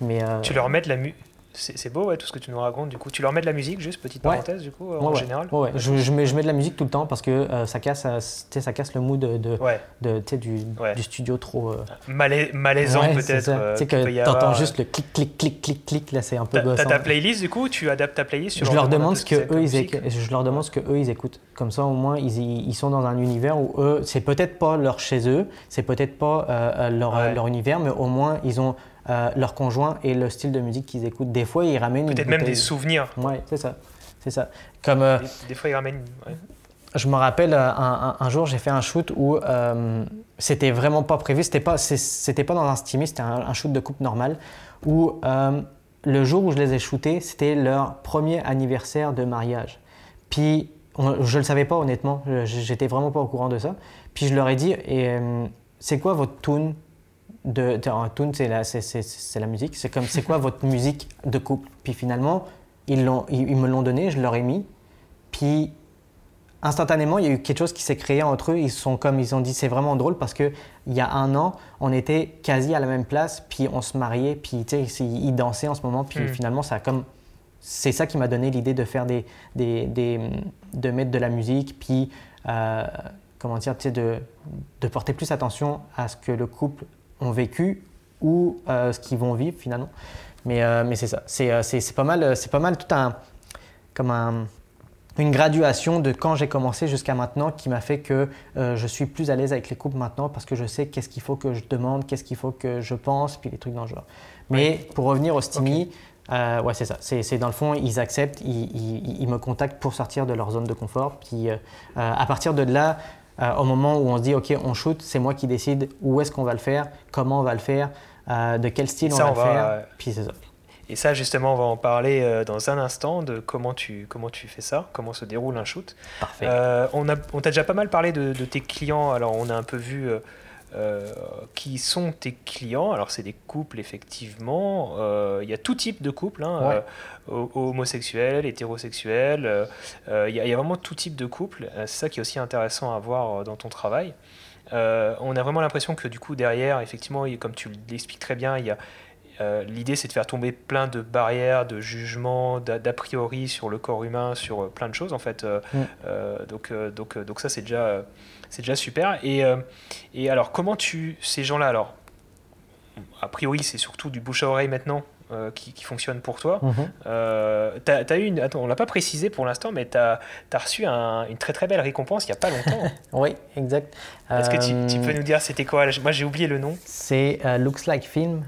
Mais, euh, tu leur mets de la musique c'est beau, ouais, tout ce que tu nous racontes. Du coup, tu leur mets de la musique, juste petite parenthèse, du coup, en général? Je, je, mets, je, mets, de la musique tout le temps parce que euh, ça casse, euh, ça casse le mood de, de, de du, du, studio trop euh, malaisant peut-être. tu que t'entends juste le clic, clic, clic, clic, clic. Là, c'est un peu. T'as ta playlist, du coup, tu adaptes ta playlist sur. Je leur demande ce que eux ils écoutent. Je leur demande ce que eux ils écoutent. Comme ça, au moins, ils, ils sont dans un univers où eux, c'est peut-être pas leur chez eux, c'est peut-être pas leur, leur univers, mais au moins ils ont euh, leur conjoint et le style de musique qu'ils écoutent. Des fois, ils ramènent Peut-être même des souvenirs. Oui, c'est ça. C'est ça. Comme, euh, des, fois, ils ramènent. Je me rappelle, euh, un, jour, j'ai fait un shoot où c'était vraiment pas prévu. C'était pas, c'était pas dans un steamy, c'était un, shoot de coupe normal. Où le jour où je les ai shootés, c'était leur premier anniversaire de mariage. Puis, je le savais pas honnêtement, j'étais vraiment pas au courant de ça. Puis je leur ai dit, et c'est quoi votre tune de, de tune, c'est la, c'est, la musique. C'est comme, c'est quoi votre musique de couple? Puis finalement, ils, l'ont, ils, me l'ont donné, je leur ai mis. Puis instantanément, il y a eu quelque chose qui s'est créé entre eux. Ils sont comme, ils ont dit, c'est vraiment drôle parce que il y a un an, on était quasi à la même place, puis on se mariait, puis tu sais, ils dansaient en ce moment, puis hmm. finalement, ça a comme c'est ça qui m'a donné l'idée de faire des, des, des, de mettre de la musique, puis euh, comment dire, tu sais, de, de porter plus attention à ce que le couple ont vécu ou euh, ce qu'ils vont vivre finalement. Mais, euh, mais c'est ça, euh, c'est pas, mal, pas mal tout un, comme un, une graduation de quand j'ai commencé jusqu'à maintenant qui m'a fait que je suis plus à l'aise avec les couples maintenant parce que je sais qu'est-ce qu'il faut que je demande, qu'est-ce qu'il faut que je pense, puis les trucs dans le genre. Mais pour revenir au STIMI, ouais, c'est ça. C'est dans le fond, ils acceptent, ils, ils, me contactent pour sortir de leur zone de confort. Puis à partir de là, euh, au moment où on se dit, OK, on shoot, c'est moi qui décide où est-ce qu'on va le faire, comment on va le faire, euh, de quel style on va le faire. Puis c'est ça. Et ça, justement, on va en parler euh, dans un instant de comment tu, comment tu fais ça, comment se déroule un shoot. Parfait. on t'a on déjà pas mal parlé de, de, tes clients. Alors, on a un peu vu euh, qui sont tes clients. Alors, c'est des couples, effectivement. Euh, il y a tout type de couples, hein, euh, homosexuels, hétérosexuels. Il y, a vraiment tout type de couples. c'est ça qui est aussi intéressant à voir dans ton travail. on a vraiment l'impression que, du coup, derrière, effectivement, comme tu l'expliques très bien, il y a. L'idée, c'est de faire tomber plein de barrières, de jugements, d'a priori sur le corps humain, sur plein de choses en fait. Mm. donc, donc, donc ça, c'est déjà c'est déjà super. Et, euh, et alors, comment tu. Ces gens-là, alors, a priori, c'est surtout du bouche à oreille maintenant. Euh, qui, fonctionne pour toi. Mhm. Euh, as, eu une, attends, on l'a pas précisé pour l'instant, mais tu as, as, reçu une très très belle récompense il n'y a pas longtemps. oui, exact. Est-ce que tu, peux nous dire c'était quoi? Moi j'ai oublié le nom. C'est Looks Like Film.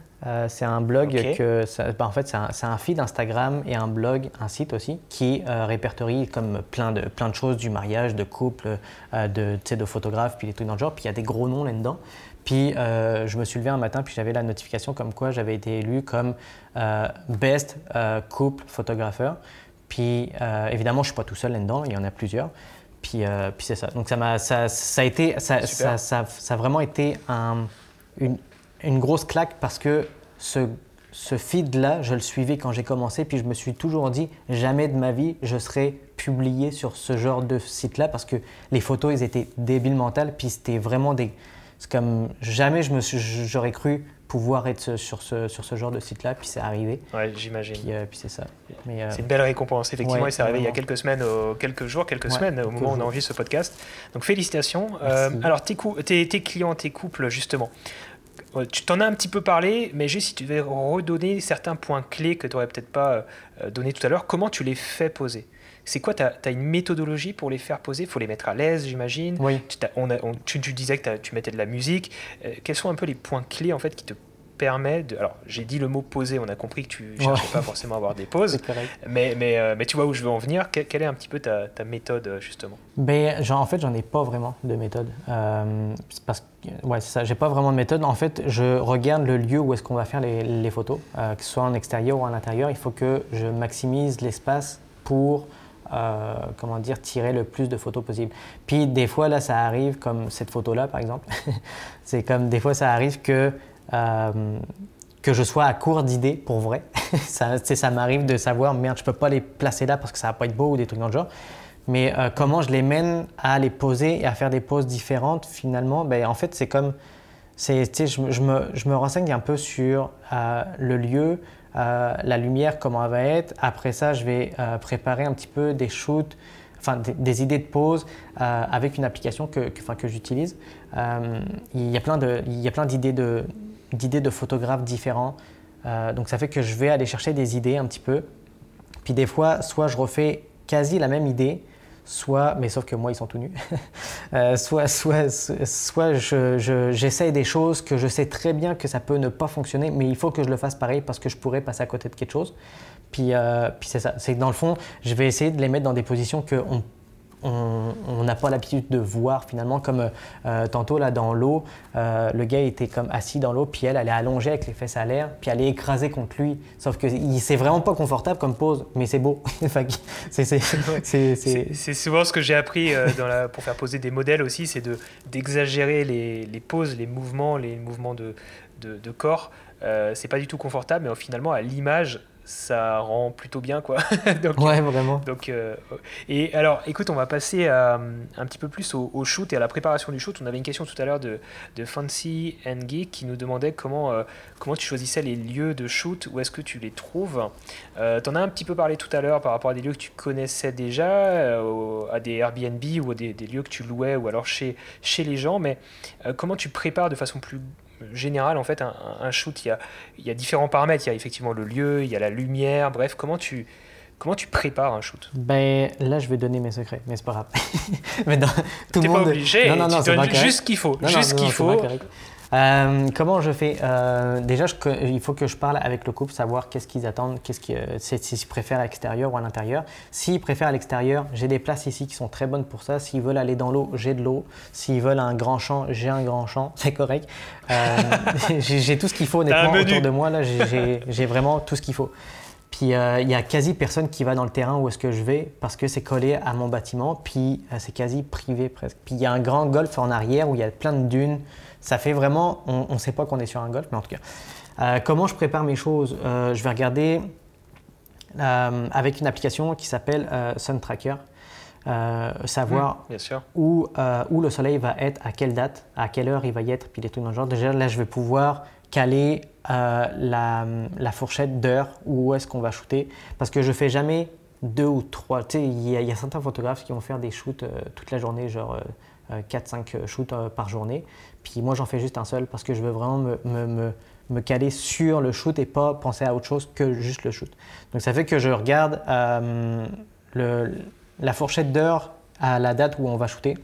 c'est un blog que, bah, en fait, c'est un, un, feed Instagram et un blog, un site aussi, qui répertorie comme plein de, plein de choses du mariage, de couple, de, de photographes, puis des trucs dans le genre. Puis il y a des gros noms là-dedans. Puis euh, je me suis levé un matin, puis j'avais la notification comme quoi j'avais été élu comme euh, best euh, couple photographeur. Puis évidemment, je ne suis pas tout seul là-dedans, il y en a plusieurs. Puis, puis c'est ça. Donc ça, m'a, ça, ça, a été, ça, ça, ça, a vraiment été un, une, une, grosse claque parce que ce, ce feed-là, je le suivais quand j'ai commencé, puis je me suis toujours dit, jamais de ma vie, je serais publié sur ce genre de site-là parce que les photos, ils étaient débiles mentales, puis c'était vraiment des c'est comme jamais je me j'aurais cru pouvoir être sur ce, sur ce genre de site-là, puis c'est arrivé. Ouais, j'imagine. Puis, euh, puis c'est ça. Euh, c'est une belle récompense, effectivement, et c'est arrivé il y a quelques semaines, quelques jours, quelques semaines, au moment où on a enregistré ce podcast. Donc félicitations. Euh, alors, tes, tes, tes, clients, tes couples, justement, tu t'en as un petit peu parlé, mais juste si tu devais redonner certains points clés que tu n'aurais peut-être pas donné tout à l'heure, comment tu les fais poser? C'est quoi Tu as, une méthodologie pour les faire poser? Il faut les mettre à l'aise, j'imagine. Oui. Tu, tu, disais que tu mettais de la musique. Euh, quels sont un peu les points clés en fait qui te permettent de... Alors, j'ai dit le mot poser, on a compris que tu ne cherchais pas forcément à avoir des pauses. mais, mais, euh, mais tu vois où je veux en venir. quelle est un petit peu ta, méthode, euh, justement? Ben, genre, En fait, j'en ai pas vraiment de méthode. parce que, ouais, c'est ça, j'ai pas vraiment de méthode. En fait, je regarde le lieu où est-ce qu'on va faire les, les photos, que ce soit en extérieur ou en intérieur. Il faut que je maximise l'espace pour euh, comment dire, tirer le plus de photos possible. Puis des fois, là, ça arrive, comme cette photo-là, par exemple, c'est comme des fois, ça arrive que, euh, que je sois à court d'idées pour vrai. ça ça m'arrive de savoir, merde, je peux pas les placer là parce que ça va pas être beau ou des trucs dans le genre. Mais euh, comment je les mène à les poser et à faire des poses différentes, finalement, ben, en fait, c'est comme je, je, me, je, me, renseigne un peu sur le lieu, la lumière, comment elle va être. Après ça, je vais préparer un petit peu des shoots, enfin des, idées de pause avec une application que, que, que j'utilise. il y a plein d'idées de, d'idées de photographes différents. donc ça fait que je vais aller chercher des idées un petit peu. Puis des fois, soit je refais quasi la même idée, soit, mais sauf que moi ils sont tout nus, euh, soit, soit, soit j'essaye des choses que je sais très bien que ça peut ne pas fonctionner, mais il faut que je le fasse pareil parce que je pourrais passer à côté de quelque chose. Puis, euh, puis c'est ça, c'est que dans le fond, je vais essayer de les mettre dans des positions qu'on on n'a pas l'habitude de voir finalement, comme euh, tantôt là dans l'eau, euh, le gars était comme assis dans l'eau, puis elle, elle est allongée avec les fesses à l'air, puis elle est écrasée contre lui. Sauf que c'est vraiment pas confortable comme pose, mais c'est beau. c'est souvent ce que j'ai appris euh, dans la, pour faire poser des modèles aussi, c'est d'exagérer les, les, poses, les mouvements, les mouvements de, de, de corps. c'est pas du tout confortable, mais finalement à l'image, ça rend plutôt bien quoi. donc, ouais, vraiment. Donc, euh, et alors, écoute, on va passer à, un petit peu plus au, shoot et à la préparation du shoot. On avait une question tout à l'heure de, de, Fancy and Geek qui nous demandait comment, euh, comment tu choisissais les lieux de shoot, où est-ce que tu les trouves. Euh, tu en as un petit peu parlé tout à l'heure par rapport à des lieux que tu connaissais déjà, à des Airbnb ou à des, des, lieux que tu louais ou alors chez, chez les gens, mais comment tu prépares de façon plus général, en fait, un, shoot, il y, a, il y, a, différents paramètres. Il y a effectivement le lieu, il y a la lumière, bref, comment tu, comment tu prépares un shoot? Ben là, je vais donner mes secrets, mais c'est pas grave. mais tout le monde... pas obligé, non, non, non, tu donnes juste ce qu'il faut. juste ce qu'il faut. Euh, comment je fais euh, Déjà, il faut que je parle avec le couple, savoir qu'est-ce qu'ils attendent, qu'est-ce qu'ils, euh, s'ils préfèrent à l'extérieur ou à l'intérieur. S'ils préfèrent à l'extérieur, j'ai des places ici qui sont très bonnes pour ça. S'ils veulent aller dans l'eau, j'ai de l'eau. S'ils veulent un grand champ, j'ai un grand champ. C'est correct. j'ai, tout ce qu'il faut honnêtement autour de moi. Là, j'ai, vraiment tout ce qu'il faut. Puis il n'y a quasi personne qui va dans le terrain où est-ce que je vais parce que c'est collé à mon bâtiment. Puis c'est quasi privé presque. Puis il y a un grand golf en arrière où il y a plein de dunes. Ça fait vraiment, on ne sait pas qu'on est sur un golf, mais en tout cas. Euh, comment je prépare mes choses? Euh, Je vais regarder euh, avec une application qui s'appelle Sun Tracker. savoir mmh, Où, où le soleil va être, à quelle date, à quelle heure il va y être, puis des trucs dans le genre. Déjà, là, je vais pouvoir caler la, la, fourchette d'heure où est-ce qu'on va shooter. Parce que je fais jamais deux ou trois. Tu sais, il y, a certains photographes qui vont faire des shoots toute la journée, genre 4-5 shoots par journée. Puis moi, j'en fais juste un seul parce que je veux vraiment me, caler sur le shoot et pas penser à autre chose que juste le shoot. Donc ça fait que je regarde euh, la fourchette d'heure à la date où on va shooter,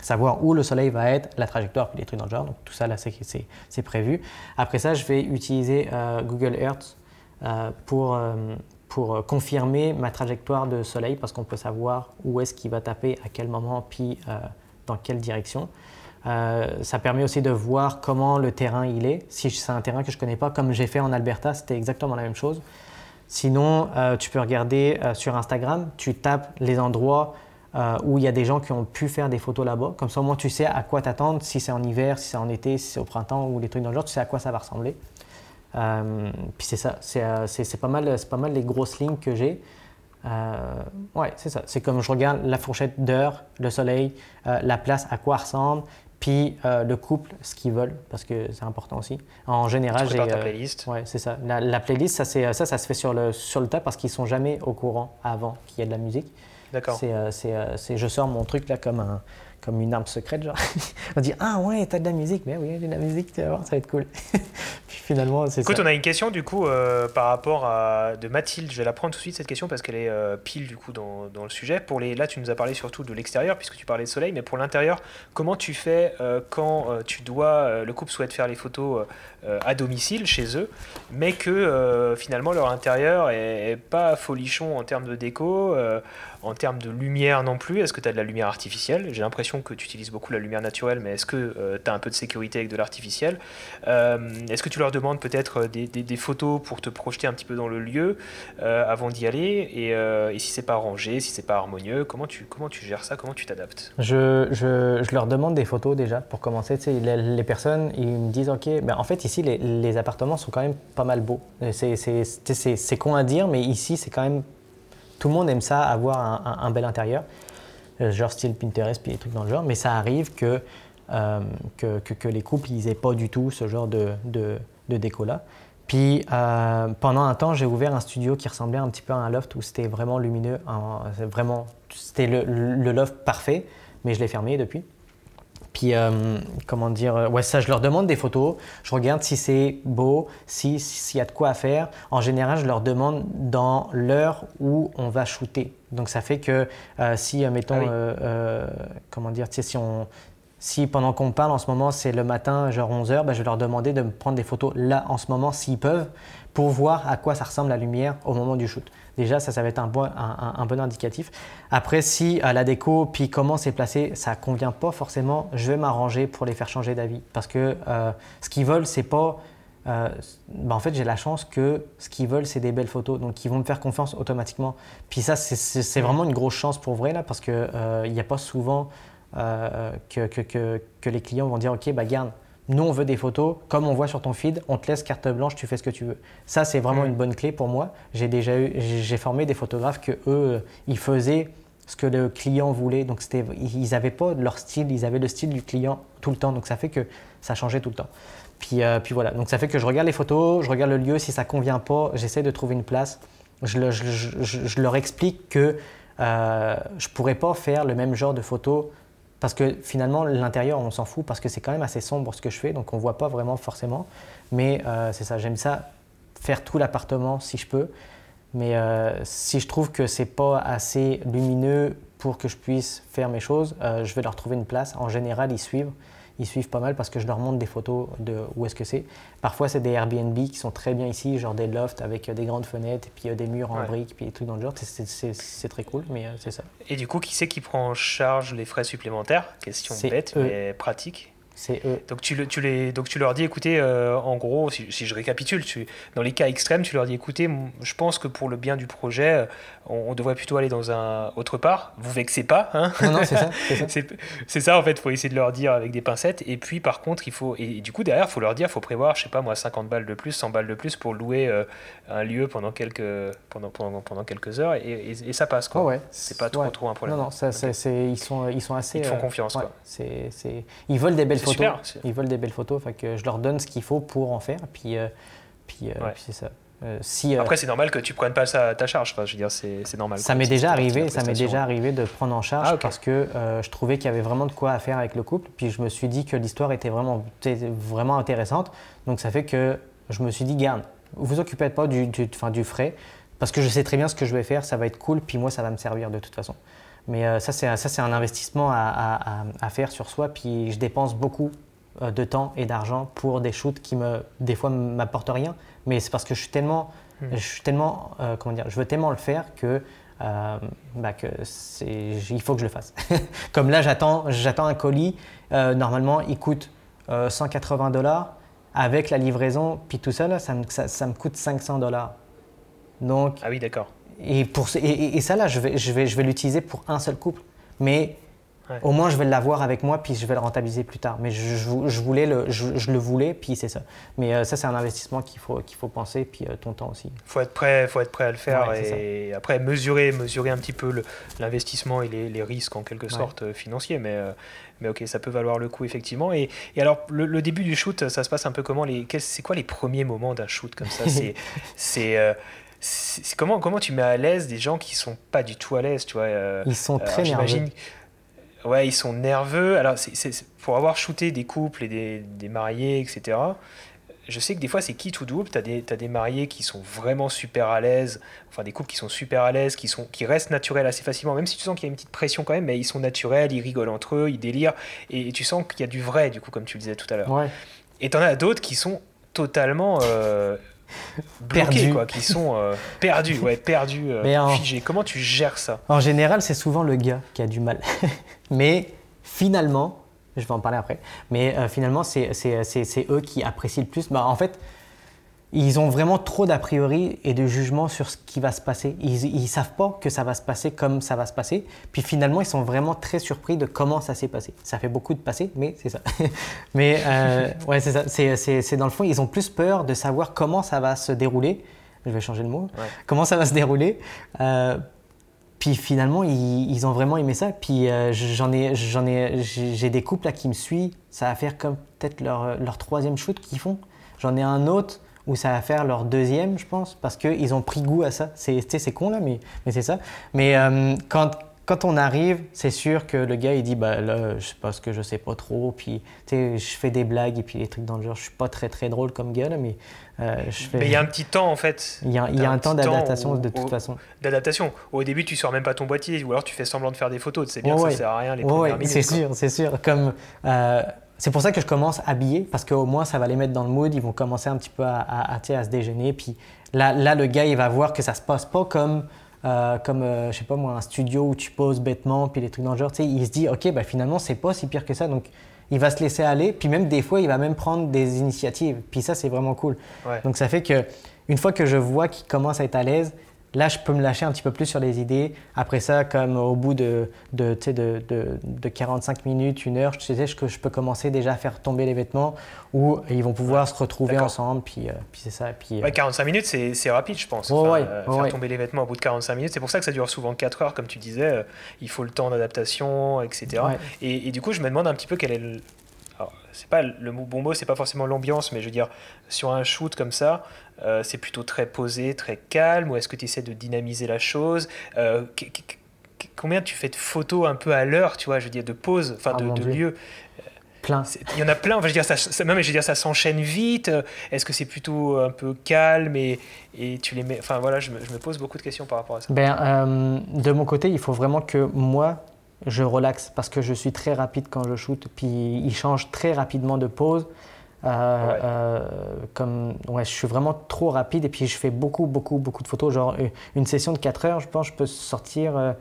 savoir où le soleil va être, la trajectoire, puis les trucs dans le genre. Donc tout ça, là, c'est prévu. Après ça, je vais utiliser euh, Google Earth euh, pour confirmer ma trajectoire de soleil parce qu'on peut savoir où est-ce qu'il va taper, à quel moment, puis dans quelle direction. Euh, ça permet aussi de voir comment le terrain il est. Si c'est un terrain que je ne connais pas, comme j'ai fait en Alberta, c'était exactement la même chose. Sinon, euh, tu peux regarder euh, sur Instagram, tu tapes les endroits où il y a des gens qui ont pu faire des photos là-bas. Comme ça, au moins, tu sais à quoi t'attendre, si c'est en hiver, si c'est en été, si c'est au printemps ou des trucs dans le genre, tu sais à quoi ça va ressembler. puis c'est ça, c'est pas, mal, pas mal les grosses lignes que j'ai. ouais, c'est ça. C'est comme je regarde la fourchette d'heure, le soleil, la place, à quoi ressemble, puis euh, le couple, ce qu'ils veulent, parce que c'est important aussi. En général, j'ai. ta euh, playlist. ouais, c'est ça. La, playlist, ça, ça, ça se fait sur le, sur le tas parce qu'ils sont jamais au courant avant qu'il y ait de la musique. D'accord. C'est, euh, je sors mon truc là comme un, comme une arme secrète, genre. on dit Ah ouais, t'as de la musique, mais oui, j'ai de la musique, tu vas voir, ça va être cool. Puis finalement, c'est Écoute, on a une question du coup euh, par rapport à de Mathilde. Je vais la prendre tout de suite cette question parce qu'elle est euh, pile du coup dans, dans, le sujet. Pour les, là, tu nous as parlé surtout de l'extérieur puisque tu parlais de soleil, mais pour l'intérieur, comment tu fais euh, quand tu dois, le couple souhaite faire les photos à domicile chez eux, mais que finalement leur intérieur est, est, pas folichon en termes de déco en termes de lumière non plus, est-ce que tu as de la lumière artificielle? J'ai l'impression que tu utilises beaucoup la lumière naturelle, mais est-ce que euh, tu as un peu de sécurité avec de l'artificiel? Euh, Est-ce que tu leur demandes peut-être euh, des, photos pour te projeter un petit peu dans le lieu avant d'y aller? Et, si c'est pas rangé, si c'est pas harmonieux, comment tu, comment tu gères ça? Comment tu t'adaptes? Je, je, leur demande des photos déjà pour commencer. Les, les, personnes, ils me disent Ok, ben, en fait, ici, les, les appartements sont quand même pas mal beaux. C'est con à dire, mais ici, c'est quand même tout le monde aime ça, avoir un, bel intérieur, euh, genre style Pinterest, puis des trucs dans le genre, mais ça arrive que que, que, les couples, ils n'aient pas du tout ce genre de, de, de déco-là. Puis pendant un temps, j'ai ouvert un studio qui ressemblait un petit peu à un loft où c'était vraiment lumineux, vraiment, c'était le, loft parfait, mais je l'ai fermé depuis. Puis, euh, comment dire, euh, ouais, ça, je leur demande des photos. Je regarde si c'est beau, s'il y a de quoi à faire. En général, je leur demande dans l'heure où on va shooter. Donc, ça fait que euh, si, mettons, ah comment dire, si on. Si pendant qu'on parle en ce moment c'est le matin, genre 11h, ben, je vais leur demander de me prendre des photos là en ce moment s'ils peuvent pour voir à quoi ça ressemble la lumière au moment du shoot. Déjà, ça, ça va être un bon, indicatif. Après, si la déco, puis comment c'est placé, ça convient pas forcément, je vais m'arranger pour les faire changer d'avis. Parce que euh, ce qu'ils veulent, c'est pas. Euh, ben, en fait, j'ai la chance que ce qu'ils veulent, c'est des belles photos. Donc, ils vont me faire confiance automatiquement. Puis ça, c'est vraiment une grosse chance pour vrai, là, parce qu'il euh, n'y a pas souvent que, que, que, que, les clients vont dire Ok, bah, garde nous, on veut des photos, comme on voit sur ton feed, on te laisse carte blanche, tu fais ce que tu veux. Ça, c'est vraiment une bonne clé pour moi. J'ai déjà eu, j'ai formé des photographes que eux, euh, ils faisaient ce que le client voulait. Donc, c'était, ils n'avaient pas leur style, ils avaient le style du client tout le temps. Donc, ça fait que ça changeait tout le temps. Puis, euh, puis voilà. Donc, ça fait que je regarde les photos, je regarde le lieu. Si ça convient pas, j'essaie de trouver une place. Je, je, leur explique que euh, je ne pourrais pas faire le même genre de photos parce que finalement, l'intérieur, on s'en fout parce que c'est quand même assez sombre ce que je fais, donc on ne voit pas vraiment forcément. Mais euh, c'est ça, j'aime ça, faire tout l'appartement si je peux. Mais euh, si je trouve que c'est pas assez lumineux pour que je puisse faire mes choses, euh, je vais leur trouver une place. En général, ils suivent ils suivent pas mal parce que je leur montre des photos de où est-ce que c'est. Parfois, c'est des Airbnb qui sont très bien ici, genre des lofts avec des grandes fenêtres et puis euh, des murs en briques, puis des trucs dans le genre. C'est très cool, mais euh, c'est ça. Et du coup, qui c'est qui prend en charge les frais supplémentaires? Question bête, mais pratique. C'est eux. Donc tu, le, tu les, donc tu leur dis, écoutez, euh, en gros, si, je récapitule, tu, dans les cas extrêmes, tu leur dis, écoutez, je pense que pour le bien du projet, euh, on, devrait plutôt aller dans un autre part. Vous vexez pas, hein Non, non, c'est ça. C'est ça. en fait, il faut essayer de leur dire avec des pincettes. Et puis, par contre, il faut, et, du coup, derrière, il faut leur dire, il faut prévoir, je sais pas moi, 50 balles de plus, 100 balles de plus pour louer euh, un lieu pendant quelques, pendant, pendant, pendant quelques heures, et, et, ça passe, quoi. ouais. C'est pas trop, trop un problème. Non, non, ça, ils, sont, ils sont assez. Ils font confiance, quoi. Ils veulent des belles ils veulent des belles photos, fait que je leur donne ce qu'il faut pour en faire. Puis, euh, puis, euh, puis c'est ça. Euh, si, Après, c'est normal que tu prennes pas ça à ta charge. Enfin, je veux dire, c'est normal. Ça m'est déjà arrivé. Ça m'est déjà arrivé de prendre en charge ah, parce que je trouvais qu'il y avait vraiment de quoi à faire avec le couple. Puis je me suis dit que l'histoire était vraiment, vraiment intéressante. Donc ça fait que je me suis dit, garde, vous occupez pas du, du, du frais parce que je sais très bien ce que je vais faire. Ça va être cool. Puis moi, ça va me servir de toute façon. Mais ça, c'est un investissement à, à, à, faire sur soi. Puis je dépense beaucoup euh, de temps et d'argent pour des shoots qui me des fois m'apportent rien. Mais c'est parce que je suis tellement hmm. je suis tellement euh, comment dire je veux tellement le faire que euh, bah que il faut que je le fasse. Comme là j'attends un colis normalement il coûte 180 dollars. Avec la livraison puis tout ça ça me, ça, me coûte 500 dollars. Donc ah oui d'accord et pour et, et, ça là je vais je vais je vais l'utiliser pour un seul couple mais au moins, je vais l'avoir avec moi, puis je vais le rentabiliser plus tard. Mais je, je voulais le, je, le voulais, puis c'est ça. Mais euh, ça, c'est un investissement qu'il faut, qu'il faut penser, puis euh, ton temps aussi. Il faut être prêt, faut être prêt à le faire et après mesurer, mesurer un petit peu l'investissement et les, les, risques en quelque sorte euh, financiers. Mais, mais ok, ça peut valoir le coup effectivement. Et, et alors, le, début du shoot, ça se passe un peu comment C'est quoi les premiers moments d'un shoot comme ça? C'est comment, comment tu mets à l'aise des gens qui sont pas du tout à l'aise, tu vois Ils sont très nerveux. Ouais, ils sont nerveux. Alors, pour avoir shooté des couples et des, des, mariés, etc., je sais que des fois, c'est qui tout double. Tu as des, as des mariés qui sont vraiment super à l'aise, enfin des couples qui sont super à l'aise, qui, sont, qui restent naturels assez facilement, même si tu sens qu'il y a une petite pression quand même, mais ils sont naturels, ils rigolent entre eux, ils délirent, et, tu sens qu'il y a du vrai, du coup, comme tu le disais tout à l'heure. Ouais. Et tu en as d'autres qui sont totalement. Euh, bloqués, quoi, qui sont euh, perdus, ouais, perdus, euh, figés. Comment tu gères ça En général, c'est souvent le gars qui a du mal. mais finalement, je vais en parler après, mais euh, finalement, c'est eux qui apprécient le plus. Bah, en fait, ils ont vraiment trop d'a priori et de jugement sur ce qui va se passer. Ils ne savent pas que ça va se passer comme ça va se passer. Puis finalement, ils sont vraiment très surpris de comment ça s'est passé. Ça fait beaucoup de passer, mais c'est ça. mais euh, ouais, c'est ça. C'est dans le fond, ils ont plus peur de savoir comment ça va se dérouler. Je vais changer le mot. Comment ça va se dérouler. Euh, Puis finalement, ils, ont vraiment aimé ça. Puis euh, j'en ai, j'en ai, j'ai des couples là qui me suivent. Ça va faire comme peut-être leur, leur troisième shoot qu'ils font. J'en ai un autre où ça va faire leur deuxième, je pense, parce qu'ils ont pris goût à ça. C'est, con là, mais, mais c'est ça. Mais euh, quand, quand on arrive, c'est sûr que le gars il dit bah là je sais pas ce que je sais pas trop, puis tu sais je fais des blagues et puis les trucs dans le genre, je suis pas très très drôle comme gars là, mais euh, je fais. Mais il y a un petit temps en fait. Il y a, un, temps d'adaptation de toute façon. D'adaptation. Au début tu sors même pas ton boîtier ou alors tu fais semblant de faire des photos, c'est bien ça sert à rien les premières minutes. C'est sûr, c'est sûr. Comme euh, c'est pour ça que je commence habillé, parce qu'au moins ça va les mettre dans le mood, ils vont commencer un petit peu à, à, à, se déjeuner. Puis là, là, le gars, il va voir que ça se passe pas comme, euh, comme euh, je sais pas moi, un studio où tu poses bêtement, puis les trucs dans le genre. il se dit, ok, bah, finalement, c'est pas si pire que ça. Donc il va se laisser aller, puis même des fois, il va même prendre des initiatives. Puis ça, c'est vraiment cool. Donc ça fait que une fois que je vois qu'il commence à être à l'aise, Là, je peux me lâcher un petit peu plus sur les idées. Après ça, comme au bout de, de, de, de 45 minutes, une heure, je sais que je peux commencer déjà à faire tomber les vêtements où ils vont pouvoir se retrouver ensemble. Puis, euh, puis c'est ça. Puis, 45 euh, minutes, c'est rapide, je pense. Euh, faire tomber les vêtements au bout de 45 minutes. C'est pour ça que ça dure souvent 4 heures, comme tu disais. il faut le temps d'adaptation, etc. Et, et, du coup, je me demande un petit peu quel est le, c'est pas le bon mot, c'est pas forcément l'ambiance, mais je veux dire, sur un shoot comme ça, euh, c'est plutôt très posé, très calme, ou est-ce que tu essaies de dynamiser la chose? Euh, Combien tu fais de photos un peu à l'heure, tu vois, je veux dire, de pause, enfin ah, de, lieux Plein. Il y en a plein, enfin, je veux dire, ça, je veux dire, ça s'enchaîne vite. Est-ce que c'est plutôt un peu calme et, et, tu les mets. Enfin voilà, je me, je me, pose beaucoup de questions par rapport à ça. Ben, euh, de mon côté, il faut vraiment que moi, je relaxe parce que je suis très rapide quand je shoot, puis il change très rapidement de pause. Euh, euh, comme, ouais, je suis vraiment trop rapide et puis je fais beaucoup, beaucoup, beaucoup de photos. Genre une session de 4 heures, je pense, je peux sortir euh,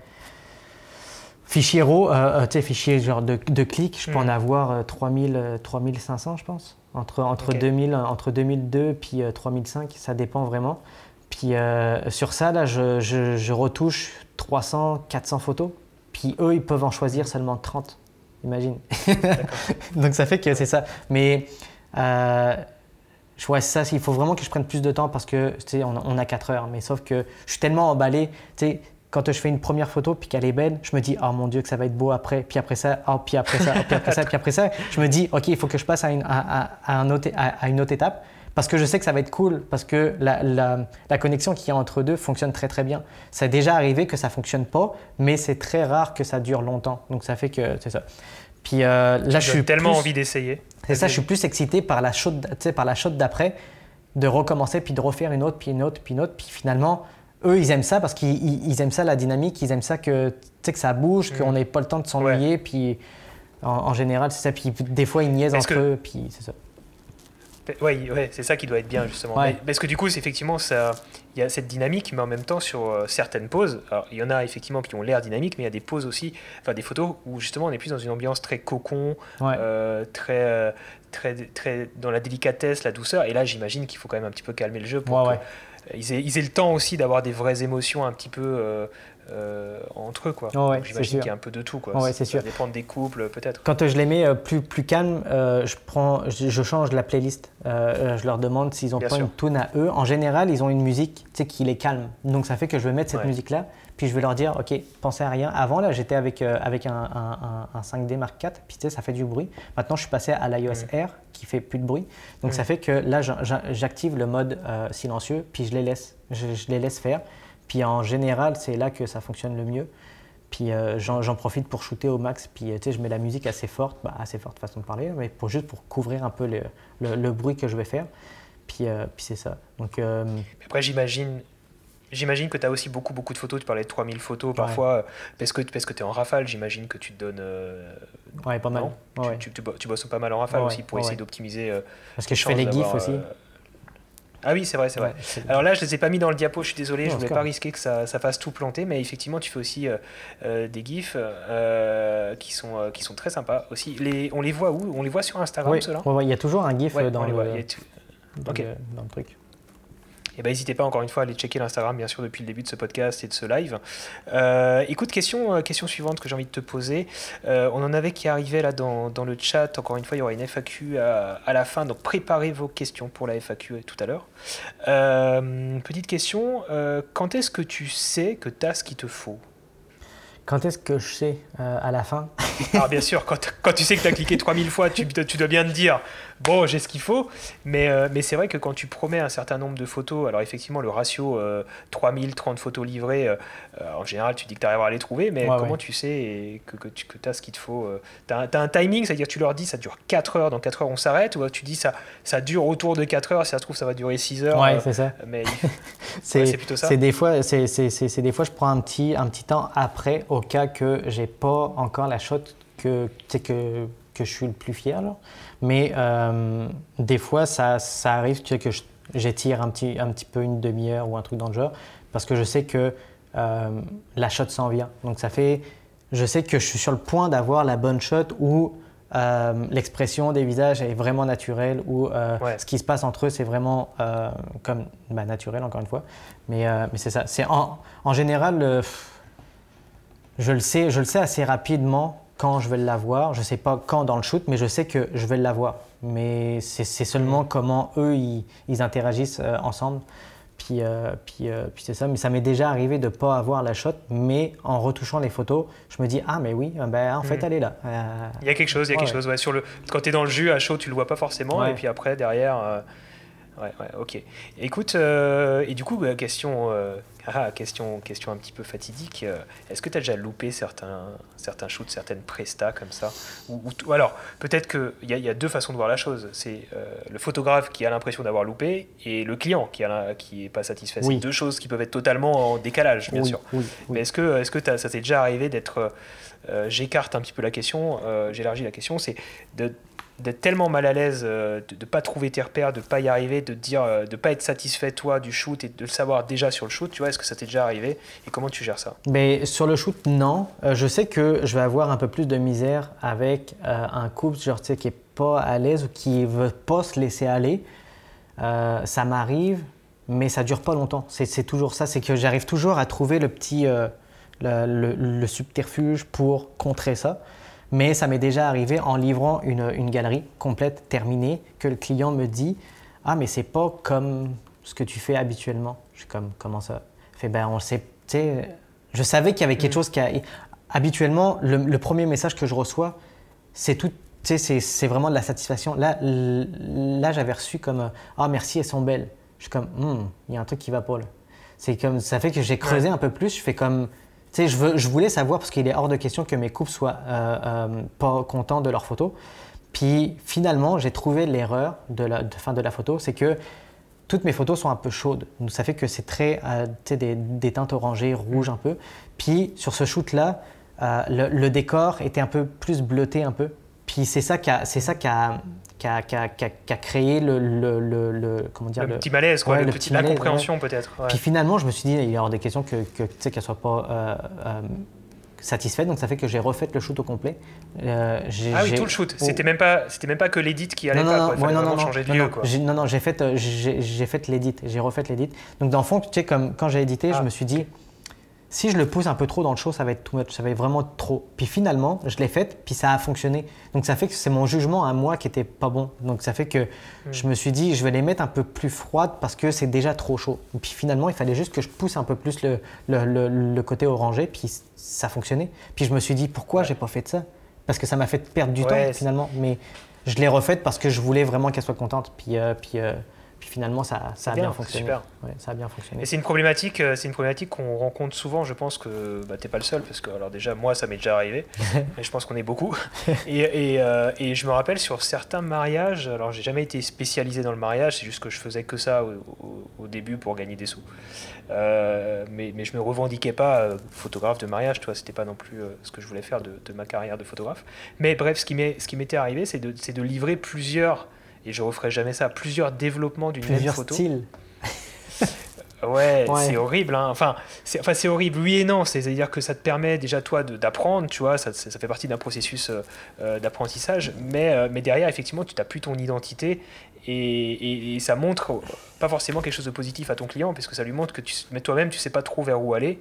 fichier RAW, tu sais, fichier genre de, de clics, je peux en hmm. avoir 3000, 3500, je pense. Entre, entre, 2000, entre 2002 puis 3005, ça dépend vraiment. Puis sur ça, là, je, je, je retouche 300, 400 photos. Puis eux, ils peuvent en choisir seulement 30. Imagine. Donc ça fait que c'est ça. Mais euh, je vois ça, il faut vraiment que je prenne plus de temps parce que tu sais, on, a 4 heures. Mais sauf que je suis tellement emballé. Tu sais, quand je fais une première photo puis qu'elle est belle, je me dis oh mon dieu que ça va être beau après, puis après ça, oh, puis après ça, puis après ça, puis après ça, je me dis ok il faut que je passe à une, à, un autre, à une autre étape parce que je sais que ça va être cool, parce que la, la, connexion qu'il y a entre deux fonctionne très très bien. Ça a déjà arrivé que ça fonctionne pas, mais c'est très rare que ça dure longtemps. Donc ça fait que c'est ça. Puis euh, là, je suis tellement envie d'essayer. C'est ça, je suis plus excité par la shot, par la d'après, de recommencer puis de refaire une autre, puis une autre, puis une autre, puis finalement, eux, ils aiment ça parce qu'ils aiment ça la dynamique, ils aiment ça que, que ça bouge, qu'on mm. n'ait pas le temps de s'ennuyer, puis en, général, c'est ça. Puis des fois, ils niaisent entre eux, puis c'est ça. Oui, ouais, c'est ça qui doit être bien justement. parce que du coup, effectivement, il y a cette dynamique, mais en même temps sur euh, certaines poses. Il y en a effectivement qui ont l'air dynamiques, mais il y a des poses aussi, enfin des photos où justement on est plus dans une ambiance très cocon, euh, très, euh, très, très dans la délicatesse, la douceur. Et là, j'imagine qu'il faut quand même un petit peu calmer le jeu pour qu'ils aient, aient, le temps aussi d'avoir des vraies émotions un petit peu euh, entre eux. Quoi. J'imagine qu'il y a un peu de tout. Quoi. c'est sûr. Ça dépend des couples, peut-être. Quand je les mets euh, plus, plus calmes, euh, je, prends, je, change la playlist. je leur demande s'ils ont pas une tune à eux. En général, ils ont une musique qui les calme. Donc ça fait que je vais mettre cette musique-là. Puis je vais leur dire, OK, pensez à rien. Avant, là, j'étais avec, avec un, un, un, 5D Mark IV, puis tu sais, ça fait du bruit. Maintenant, je suis passé à l'iOS mm. R, qui fait plus de bruit. Donc ça mm. fait que là, j'active le mode silencieux, puis je les laisse. Je, je les laisse faire. Puis en général, c'est là que ça fonctionne le mieux. Puis euh, j'en profite pour shooter au max. Puis tu sais, je mets la musique assez forte, bah, assez forte façon de parler, mais pour, juste pour couvrir un peu le, le, bruit que je vais faire. Puis, euh, puis c'est ça. Donc, euh, Après, j'imagine. J'imagine que tu as aussi beaucoup, beaucoup de photos. Tu parlais de 3000 photos parfois. Parce que, parce que tu es en rafale, j'imagine que tu te donnes. ouais, pas mal. Tu, tu, bosses pas mal en rafale aussi pour essayer d'optimiser. parce que je fais les GIFs aussi. Ah oui, c'est vrai, c'est vrai. Alors là, je les ai pas mis dans le diapo, je suis désolé, je je voulais pas risquer que ça, ça, fasse tout planter, mais effectivement, tu fais aussi euh, euh, des gifs euh, qui, sont, qui sont très sympas aussi. Les, on les voit où? On les voit sur Instagram, ceux-là? Il y a toujours un gif dans, le, dans, dans le truc eh ben, n'hésitez pas encore une fois à aller checker l'Instagram, bien sûr, depuis le début de ce podcast et de ce live. Euh, écoute, question, euh, question suivante que j'ai envie de te poser. Euh, on en avait qui arrivait là dans, dans, le chat. Encore une fois, il y aura une FAQ à, à la fin, donc préparez vos questions pour la FAQ tout à l'heure. petite question, quand est-ce que tu sais que tu as ce qu'il te faut? Quand est-ce que je sais euh, À la fin? Alors ah, bien sûr, quand, quand tu sais que tu as cliqué 3000 fois, tu, tu, dois bien te dire, bon, j'ai ce qu'il faut. Mais, euh, mais c'est vrai que quand tu promets un certain nombre de photos, alors effectivement, le ratio 3000, 30 photos livrées, en général, tu dis que tu arriveras à les trouver, mais comment tu sais que, que tu que as ce qu'il te faut Tu as, as, un timing, c'est-à-dire tu leur dis, ça dure 4 heures, dans 4 heures on s'arrête, ou tu dis, ça, ça dure autour de 4 heures, si ça se trouve, ça va durer 6 heures. Ouais, c'est ça. Mais c'est plutôt ça. C'est des, fois, des fois, je prends un petit, un petit temps après au cas que j'ai pas encore la shot que, que, que je suis le plus fier. Mais euh, des fois, ça, ça arrive que j'étire un petit, un petit peu une demi-heure ou un truc dans le genre parce que je sais que euh, la shot s'en vient. Donc ça fait, je sais que je suis sur le point d'avoir la bonne shot où euh, l'expression des visages est vraiment naturelle, où ce qui se passe entre eux, c'est vraiment comme bah, naturel, encore une fois. Mais, mais c'est ça. C'est en, en général, je le sais, je le sais assez rapidement quand je vais l'avoir. Je ne sais pas quand dans le shoot, mais je sais que je vais l'avoir. Mais c'est seulement mm. comment eux, ils, interagissent euh, ensemble. Puis, euh, puis, euh, puis c'est ça. Mais ça m'est déjà arrivé de ne pas avoir la shot, mais en retouchant les photos, je me dis Ah, mais oui, ben, en fait, mm. elle est là. il y a quelque chose, il y a quelque chose. Ouais, sur le... Quand tu es dans le jus à chaud, tu le vois pas forcément. Et puis après, derrière. Ouais, ouais, ok. Écoute, et du coup, question ah, question, question un petit peu fatidique. Euh, est-ce que tu as déjà loupé certains, certains shoots, certaines prestas comme ça? Ou, alors, peut-être qu'il y, y, a deux façons de voir la chose. C'est euh, le photographe qui a l'impression d'avoir loupé et le client qui n'est qui pas satisfait. C'est deux choses qui peuvent être totalement en décalage, bien sûr. Mais est-ce que, est-ce que ça t'est déjà arrivé d'être... Euh, j'écarte un petit peu la question, j'élargis la question, c'est d'être tellement mal à l'aise, euh, de ne pas trouver tes repères, de ne pas y arriver, de dire, euh, de pas être satisfait toi du shoot et de le savoir déjà sur le shoot, tu vois, est-ce que ça t'est déjà arrivé et comment tu gères ça? Mais sur le shoot, non. Euh, je sais que je vais avoir un peu plus de misère avec un couple genre, tu sais, qui est pas à l'aise ou qui veut pas se laisser aller. ça m'arrive, mais ça dure pas longtemps. C'est toujours ça, c'est que j'arrive toujours à trouver le petit, le subterfuge pour contrer ça. Mais ça m'est déjà arrivé en livrant une, galerie complète, terminée, que le client me dit Ah, mais c'est pas comme ce que tu fais habituellement. Je suis comme Comment ça? Fait, ben, on sait, je savais qu'il y avait quelque mm. chose qui a. Habituellement, le, premier message que je reçois, c'est tout. C'est vraiment de la satisfaction. Là, là j'avais reçu comme Ah, merci, elles sont belles. Je suis comme hmm, il y a un truc qui va pas là. C'est comme ça fait que j'ai creusé un peu plus. Je fais comme je, voulais savoir, parce qu'il est hors de question que mes couples soient euh, euh, pas contents de leurs photos. Puis finalement, j'ai trouvé l'erreur de la fin de la photo, c'est que toutes mes photos sont un peu chaudes. Ça fait que c'est très euh, des, teintes orangées, rouges un peu. Puis sur ce shoot-là, le, décor était un peu plus bleuté un peu. Puis c'est ça qui a, qui a, qui a, qui a, créé le, le, le, comment dire, le, petit malaise, quoi, le, petit, l'incompréhension peut-être. Puis finalement, je me suis dit, il est hors des questions que, que qu'elle ne soit pas euh, euh, satisfaite, donc ça fait que j'ai refait le shoot au complet. Euh, ah oui, tout le shoot. C'était même pas, c'était même pas que l'édit qui allait non, pas. Quoi. non, non, changer de lieu. Quoi. Non, non, j'ai fait, j'ai, j'ai fait l'édit, j'ai refait l'édit. Donc dans le fond, tu sais, comme quand j'ai édité, je ah. me suis dit si je le pousse un peu trop dans le show, ça va être too much, ça va être vraiment trop. Puis finalement, je l'ai fait, puis ça a fonctionné. Donc ça fait que c'est mon jugement à moi qui était pas bon. Donc ça fait que hmm. je me suis dit, je vais les mettre un peu plus froides parce que c'est déjà trop chaud. Et puis finalement, il fallait juste que je pousse un peu plus le, le, côté orangé, puis ça fonctionnait. Puis je me suis dit, pourquoi j'ai pas fait de ça? Parce que ça m'a fait perdre du temps finalement. Mais je l'ai refaite parce que je voulais vraiment qu'elle soit contente. Puis, euh, puis euh, puis finalement, ça, ça a bien, fonctionné. Super. ça a bien fonctionné. Et c'est une problématique, euh, c'est une problématique qu'on rencontre souvent. Je pense que bah, t'es pas le seul, parce que alors déjà moi, ça m'est déjà arrivé, mais je pense qu'on est beaucoup. et, et, euh, et, je me rappelle sur certains mariages. Alors j'ai jamais été spécialisé dans le mariage, c'est juste que je faisais que ça au, début pour gagner des sous. Euh, mais, mais je me revendiquais pas photographe de mariage, toi, c'était pas non plus ce que je voulais faire de, de, ma carrière de photographe. Mais bref, ce qui m'était arrivé, c'est de, de livrer plusieurs et je referai jamais ça. Plusieurs développements d'une même photo. Styles. Ouais, c'est horrible. Hein. Enfin, c'est enfin, horrible, oui et non. C'est-à-dire que ça te permet déjà, toi, d'apprendre, tu vois, ça, ça, fait partie d'un processus euh, euh, d'apprentissage. Mais, euh, mais derrière, effectivement, tu n'as plus ton identité et, et, ça montre pas forcément quelque chose de positif à ton client, parce que ça lui montre que tu, toi-même, tu sais pas trop vers où aller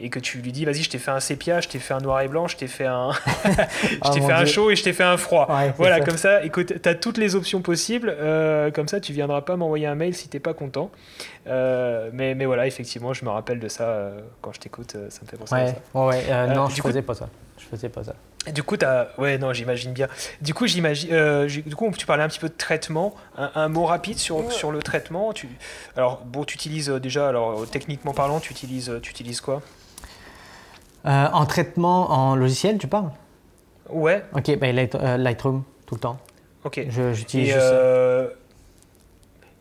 et que tu lui dis vas-y je t'ai fait un sépia, je t'ai fait un noir et blanc, je t'ai fait un je oh t'ai fait un chaud et je t'ai fait un froid. voilà, comme ça, écoute, tu as toutes les options possibles, euh, comme ça tu viendras pas m'envoyer un mail si t'es pas content. Euh, mais mais, voilà, effectivement, je me rappelle de ça quand je t'écoute, ça me fait penser à ça. Ouais, non, je faisais pas ça. Je faisais pas ça. Du coup, as... ouais, non, j'imagine bien. Du coup, j'imagine. du coup, tu parlais un petit peu de traitement. Un, mot rapide sur, sur le traitement. Tu... Alors, bon, tu utilises déjà, alors techniquement parlant, tu utilises, tu utilises quoi? En traitement en logiciel, tu parles? Ouais. Ok, ben Lightroom, tout le temps. Ok. J'utilise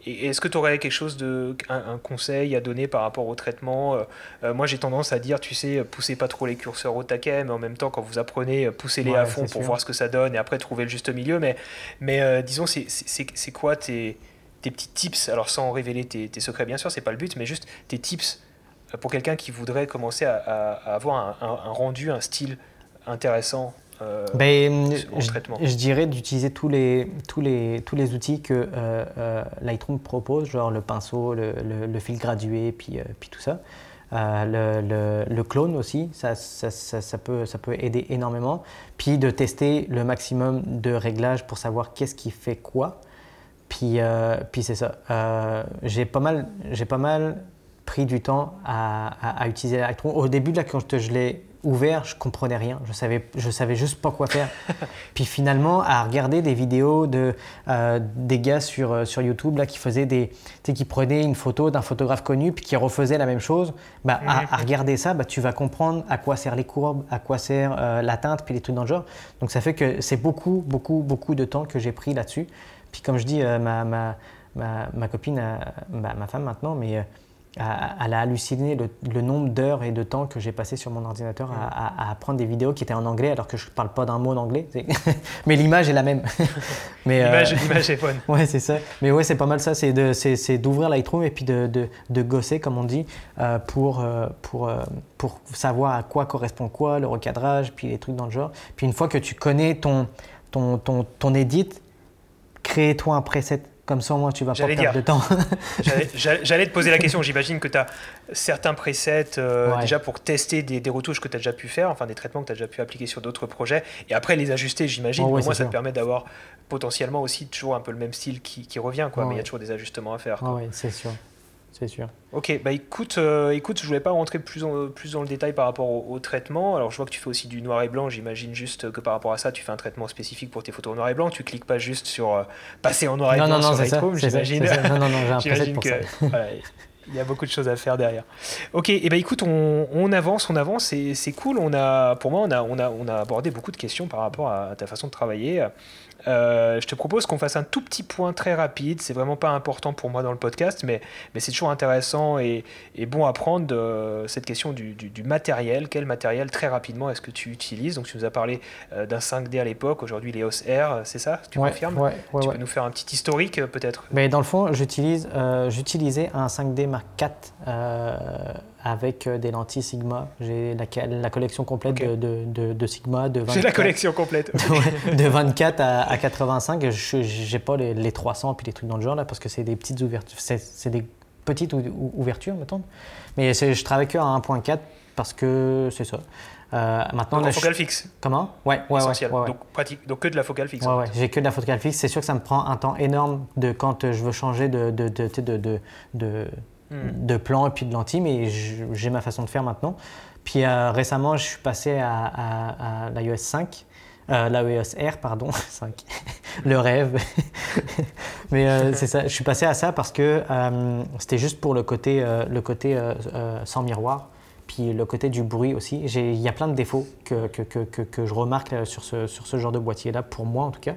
et est-ce que tu aurais quelque chose de un, conseil à donner par rapport au traitement? Euh, euh, Moi, j'ai tendance à dire, tu sais, poussez pas trop les curseurs au taquet, mais en même temps, quand vous apprenez, poussez-les à fond pour voir ce que ça donne et après trouver le juste milieu. Mais, mais euh, disons, c'est quoi tes, tes petits tips? Alors, sans révéler tes, tes secrets, bien sûr, c'est pas le but, mais juste tes tips pour quelqu'un qui voudrait commencer à, avoir un, rendu, un style intéressant euh, ben, je, dirais d'utiliser tous les, tous, les, tous les outils que euh, euh, Lightroom propose, genre le pinceau, le, le, fil gradué, puis, puis tout ça. le, le, clone aussi, ça, ça, ça, peut, ça peut aider énormément. Puis de tester le maximum de réglages pour savoir qu'est-ce qui fait quoi. Puis, puis c'est ça. j'ai pas, mal, pas mal pris du temps à, à, utiliser Lightroom. Au début, là, quand je l'ai ouvert, je comprenais rien. Je savais, je savais juste pas quoi faire. Puis finalement, à regarder des vidéos de euh, des gars sur, euh, sur YouTube là qui faisaient des, qui prenaient une photo d'un photographe connu puis qui refaisaient la même chose. Bah, à, mhm. regarder ça, bah, tu vas comprendre à quoi servent les courbes, à quoi sert euh, la teinte puis les trucs dans le genre. Donc ça fait que c'est beaucoup, beaucoup, beaucoup de temps que j'ai pris là-dessus. Puis comme je dis, ma, ma, ma, ma, copine, ma femme maintenant, mais elle a halluciné le, nombre d'heures et de temps que j'ai passé sur mon ordinateur à, apprendre des vidéos qui étaient en anglais alors que je ne parle pas d'un mot d'anglais. Mais l'image est la même. Euh, l'image est bonne. Ouais, c'est ça. Mais ouais, c'est pas mal ça. C'est d'ouvrir Lightroom et puis de, de, de, gosser, comme on dit, euh, pour, euh, pour, pour savoir à quoi correspond quoi, le recadrage, puis les trucs dans le genre. Puis une fois que tu connais ton, ton, ton, ton edit, crée-toi un preset comme ça, moi, tu vas pas perdre de temps. J'allais te poser la question. J'imagine que tu as certains presets euh, déjà pour tester des, retouches que tu as déjà pu faire, enfin des traitements que tu as déjà pu appliquer sur d'autres projets, et après les ajuster, j'imagine. Pour moi, ça te permet d'avoir potentiellement aussi toujours un peu le même style qui, revient, quoi, mais il y a toujours des ajustements à faire. Oui, c'est sûr c'est sûr. Ok, bah écoute, euh, écoute, je voulais pas rentrer plus, en, plus dans le détail par rapport au, traitement. Alors je vois que tu fais aussi du noir et blanc. J'imagine juste que par rapport à ça, tu fais un traitement spécifique pour tes photos en noir et blanc. Tu cliques pas juste sur euh, passer en noir et blanc non, non, sur Lightroom, j'imagine. Non, non, non, j'ai un pour que, ça. il y a beaucoup de choses à faire derrière. Ok, et eh ben écoute, on, on, avance, on avance, c'est cool. On a, pour moi, on a, on, a, on a abordé beaucoup de questions par rapport à ta façon de travailler. Euh, je te propose qu'on fasse un tout petit point très rapide. C'est vraiment pas important pour moi dans le podcast, mais, mais c'est toujours intéressant et, et bon à prendre euh, cette question du, du, matériel. Quel matériel très rapidement est-ce que tu utilises? Donc, tu nous as parlé euh, d'un 5D à l'époque, aujourd'hui les OS R, c'est ça? Tu confirmes? ouais, Tu peux nous faire un petit historique peut-être? Mais dans le fond, j'utilise, j'utilisais un 5D Mark IV avec euh, des lentilles Sigma. J'ai la, collection complète de, de, Sigma. De J'ai la collection complète. de 24 à, 85. Je n'ai pas les, les, 300 puis les trucs dans le genre là parce que c'est des petites ouvertures. C'est des petites ouvertures, mettons. Mais je travaille que à 1.4 parce que c'est ça. Euh, maintenant, donc, focale fixe. Comment? Ouais, ouais, Essentiel. ouais, Donc, pratique. Donc que de la focale fixe. Ouais, ouais. J'ai que de la focale fixe. C'est sûr que ça me prend un temps énorme de quand je veux changer de, de, de, de, de plans et puis de lentilles, mais j'ai ma façon de faire maintenant. Puis euh, récemment, je suis passé à, l'iOS 5, euh, l'iOS R, pardon, 5, le rêve. mais euh, c'est ça, je suis passé à ça parce que c'était juste pour le côté, le côté sans miroir, puis le côté du bruit aussi. Il y a plein de défauts que, que, que, que je remarque sur ce, sur ce genre de boîtier-là, pour moi en tout cas.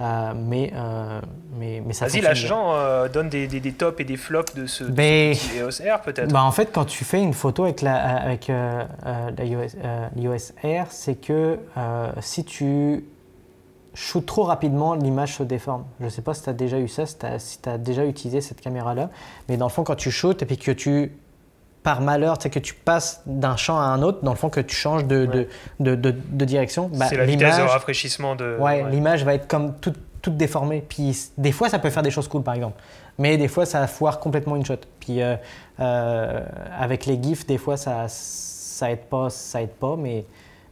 Euh, mais, euh, mais, mais ça Vas-y, la Jean, euh, donne des, des, des, tops et des flops de ce, ben, EOS R peut-être. Bah en fait, quand tu fais une photo avec la, avec, l'iOS R, c'est que si tu shoots trop rapidement, l'image se déforme. Je ne sais pas si tu as déjà eu ça, si tu as, déjà utilisé cette caméra-là, mais dans le fond, quand tu shoots et puis que tu par malheur, c'est que tu passes d'un champ à un autre, dans le fond que tu changes de, de, de, de, direction. Bah, c'est la vitesse de rafraîchissement de. Ouais, l'image va être comme toute, toute, déformée. Puis des fois, ça peut faire des choses cool, par exemple. Mais des fois, ça foire complètement une shot. Puis euh, euh, avec les GIFs, des fois, ça, ça aide pas, ça aide pas. Mais,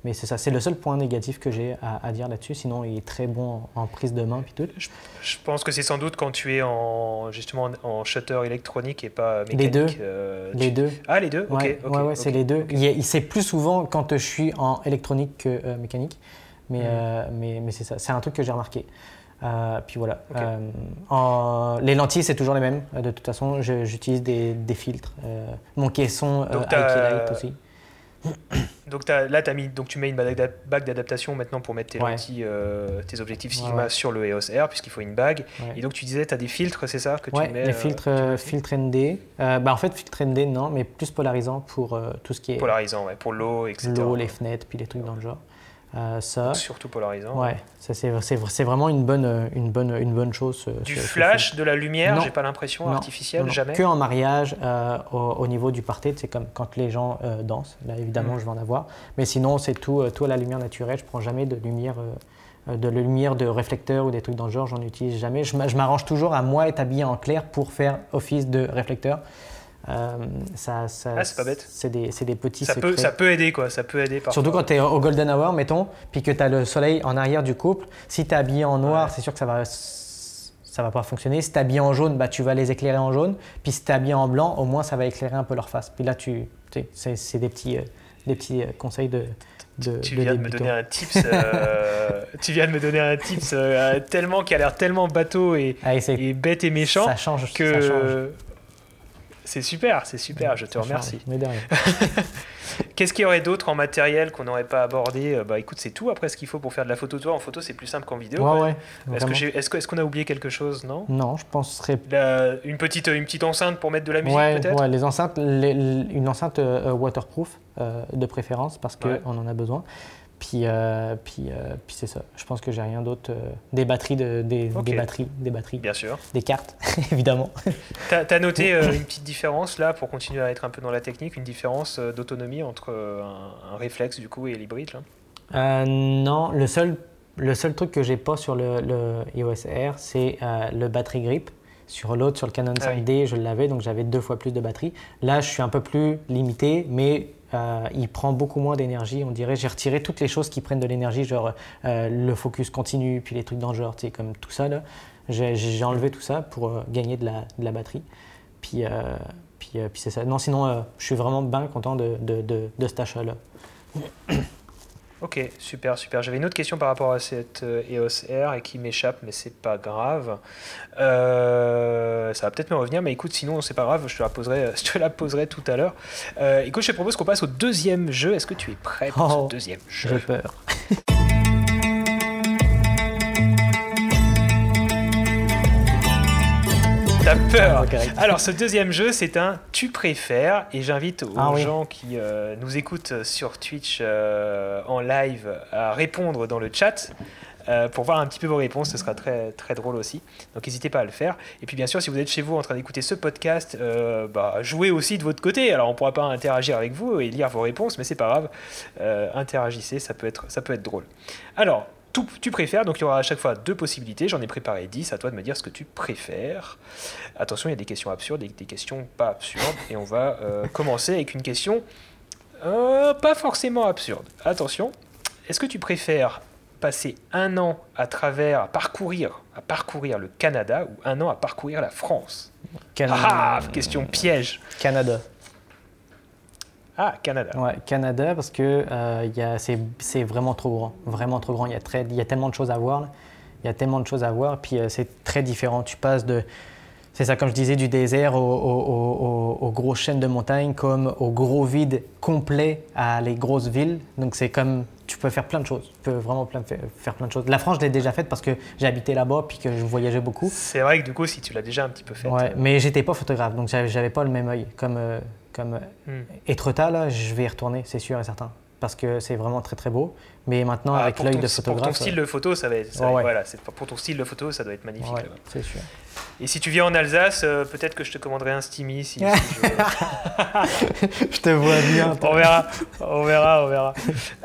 Mais c'est ça, c'est le seul point négatif que j'ai à, dire là-dessus. Sinon, il est très bon en, prise de main puis tout. Je, pense que c'est sans doute quand tu es en justement en shutter électronique et pas mécanique. Les deux. Euh, les deux. Ah, les deux. Ok. Ouais, ouais, c'est les deux. C'est plus souvent quand je suis en électronique que euh, mécanique. Mais, mm. euh, mais, mais c'est ça. C'est un truc que j'ai remarqué. puis voilà. En, les lentilles, c'est toujours les mêmes. De toute façon, j'utilise des, des, filtres. mon caisson Light aussi. Donc là, as mis, donc tu mets une bague d'adaptation maintenant pour mettre tes lentilles, euh, tes objectifs Sigma sur le EOS R, puisqu'il faut une bague. Et donc tu disais, tu as des filtres, c'est ça que tu mets des filtres, euh, filtres ND. Euh, bah, en fait, filtre ND, non, mais plus polarisant pour tout ce qui est. Polarisant, ouais, pour l'eau, etc. L'eau, les fenêtres, puis les trucs dans le genre. Euh, ça. Surtout polarisant. Ouais, ça c'est vraiment une bonne, une bonne, une bonne chose. Du flash, de la lumière, j'ai pas l'impression, artificielle, jamais Que en mariage, euh, au, niveau du party, c'est comme quand les gens euh, dansent. Là, évidemment, mm. je vais en avoir. Mais sinon, c'est tout, tout à la lumière naturelle. Je prends jamais de lumière. de lumière de réflecteur ou des trucs dans le genre, j'en utilise jamais. Je m'arrange toujours à moi être habillé en clair pour faire office de réflecteur. Euh, ça, ça ah, c'est pas bête. C'est des, des, petits ça Peut, ça peut aider, quoi. Ça peut aider Surtout quand tu es au golden hour, mettons, puis que tu as le soleil en arrière du couple. Si tu es habillé en noir, c'est sûr que ça va, ça va pas fonctionner. Si tu es habillé en jaune, bah, tu vas les éclairer en jaune. Puis si tu es habillé en blanc, au moins, ça va éclairer un peu leur face. Puis là, tu, c'est des petits, euh, des petits euh, conseils de, de, tu, viens de me donner un tips, tu viens de me donner un tips tellement qui a l'air tellement bateau et, ah, et, bête et méchant ça change, que ça change. C'est super, c'est super, je te remercie. Mais Qu'est-ce qu'il y aurait d'autre en matériel qu'on n'aurait pas abordé? Euh, Bah écoute, c'est tout après ce qu'il faut pour faire de la photo. Toi, en photo, c'est plus simple qu'en vidéo. Ouais, Est-ce qu'on est a oublié quelque chose Non? Non, je penserais. une, petite, une petite enceinte pour mettre de la musique peut-être? Ouais, les enceintes, une enceinte euh, waterproof euh, de préférence parce qu'on en a besoin. Puis, euh, puis, euh, puis c'est ça. Je pense que j'ai rien d'autre. Euh, des batteries, de, des, des, batteries, des batteries. Bien sûr. Des cartes, évidemment. Tu as, noté une petite différence là, pour continuer à être un peu dans la technique, une différence d'autonomie entre un, réflexe du coup et l'hybride Non, le seul, le seul truc que j'ai pas sur le, le EOS R, c'est le battery grip. Sur l'autre, sur le Canon 5D, ah je l'avais, donc j'avais deux fois plus de batterie. Là, je suis un peu plus limité, mais euh, il prend beaucoup moins d'énergie, on dirait. J'ai retiré toutes les choses qui prennent de l'énergie, genre euh, le focus continu, puis les trucs dans le genre, tu sais, comme tout ça. J'ai enlevé tout ça pour euh, gagner de la, de la, batterie. Puis, puis, puis c'est ça. Non, sinon, je suis vraiment bien content de, de, de, de cet achat-là. Ok, super, super. J'avais une autre question par rapport à cette euh, EOS R et qui m'échappe, mais c'est pas grave. Euh, ça va peut-être me revenir, mais écoute, sinon c'est pas grave, je te la poserai, je te la poserai tout à l'heure. Euh, écoute, je te propose qu'on passe au deuxième jeu. Est-ce que tu es prêt pour ce oh, deuxième jeu J'ai peur. T'as peur. Alors, ce deuxième jeu, c'est un tu préfères. Et j'invite aux ah gens qui euh, nous écoutent sur Twitch euh, en live à répondre dans le chat. Euh, pour voir un petit peu vos réponses, ce sera très, très drôle aussi. Donc n'hésitez pas à le faire. Et puis bien sûr, si vous êtes chez vous en train d'écouter ce podcast, bah, jouez aussi de votre côté. Alors on ne pourra pas interagir avec vous et lire vos réponses, mais c'est pas grave. interagissez, ça peut, être, ça peut être drôle. Alors, tu préfères, donc il y aura à chaque fois deux possibilités. J'en ai préparé 10, à toi de me dire ce que tu préfères. Attention, il y a des questions absurdes et des questions pas absurdes. Et on va euh, commencer avec une question euh, pas forcément absurde. Attention, est-ce que tu préfères passer un an à travers, à parcourir, à parcourir le Canada ou un an à parcourir la France? Canada. Ah, question piège. Canada. Ah, Canada. Ouais, Canada, parce que euh, c'est vraiment trop grand. Vraiment trop grand. Il y, a y a tellement de choses à voir. Il y a tellement de choses à voir. Puis euh, c'est très différent. Tu passes de. C'est ça, comme je disais, du désert aux, grosses chaînes de montagnes, comme au gros vide complet à les grosses villes. Donc c'est comme. Tu peux faire plein de choses. Tu peux vraiment plein, faire plein de choses. La France, je l'ai déjà faite parce que j'ai habité là-bas puis que je voyageais beaucoup. C'est vrai que du coup, si tu l'as déjà un petit peu fait. Ouais, mais j'étais pas photographe, donc j'avais pas le même œil. Comme. Euh, comme hmm. Etretat, là, je vais y retourner, c'est sûr et certain. Parce que c'est vraiment très très beau. Mais maintenant, ah, avec l'œil de photographe. Pour ton style de photo, ça va être, voilà, pour ton style de photo, ça doit être magnifique. c'est sûr. Et si tu viens en Alsace, euh, peut-être que je te commanderai un Steamy. Si, je... te vois bien. on verra, on verra, on verra.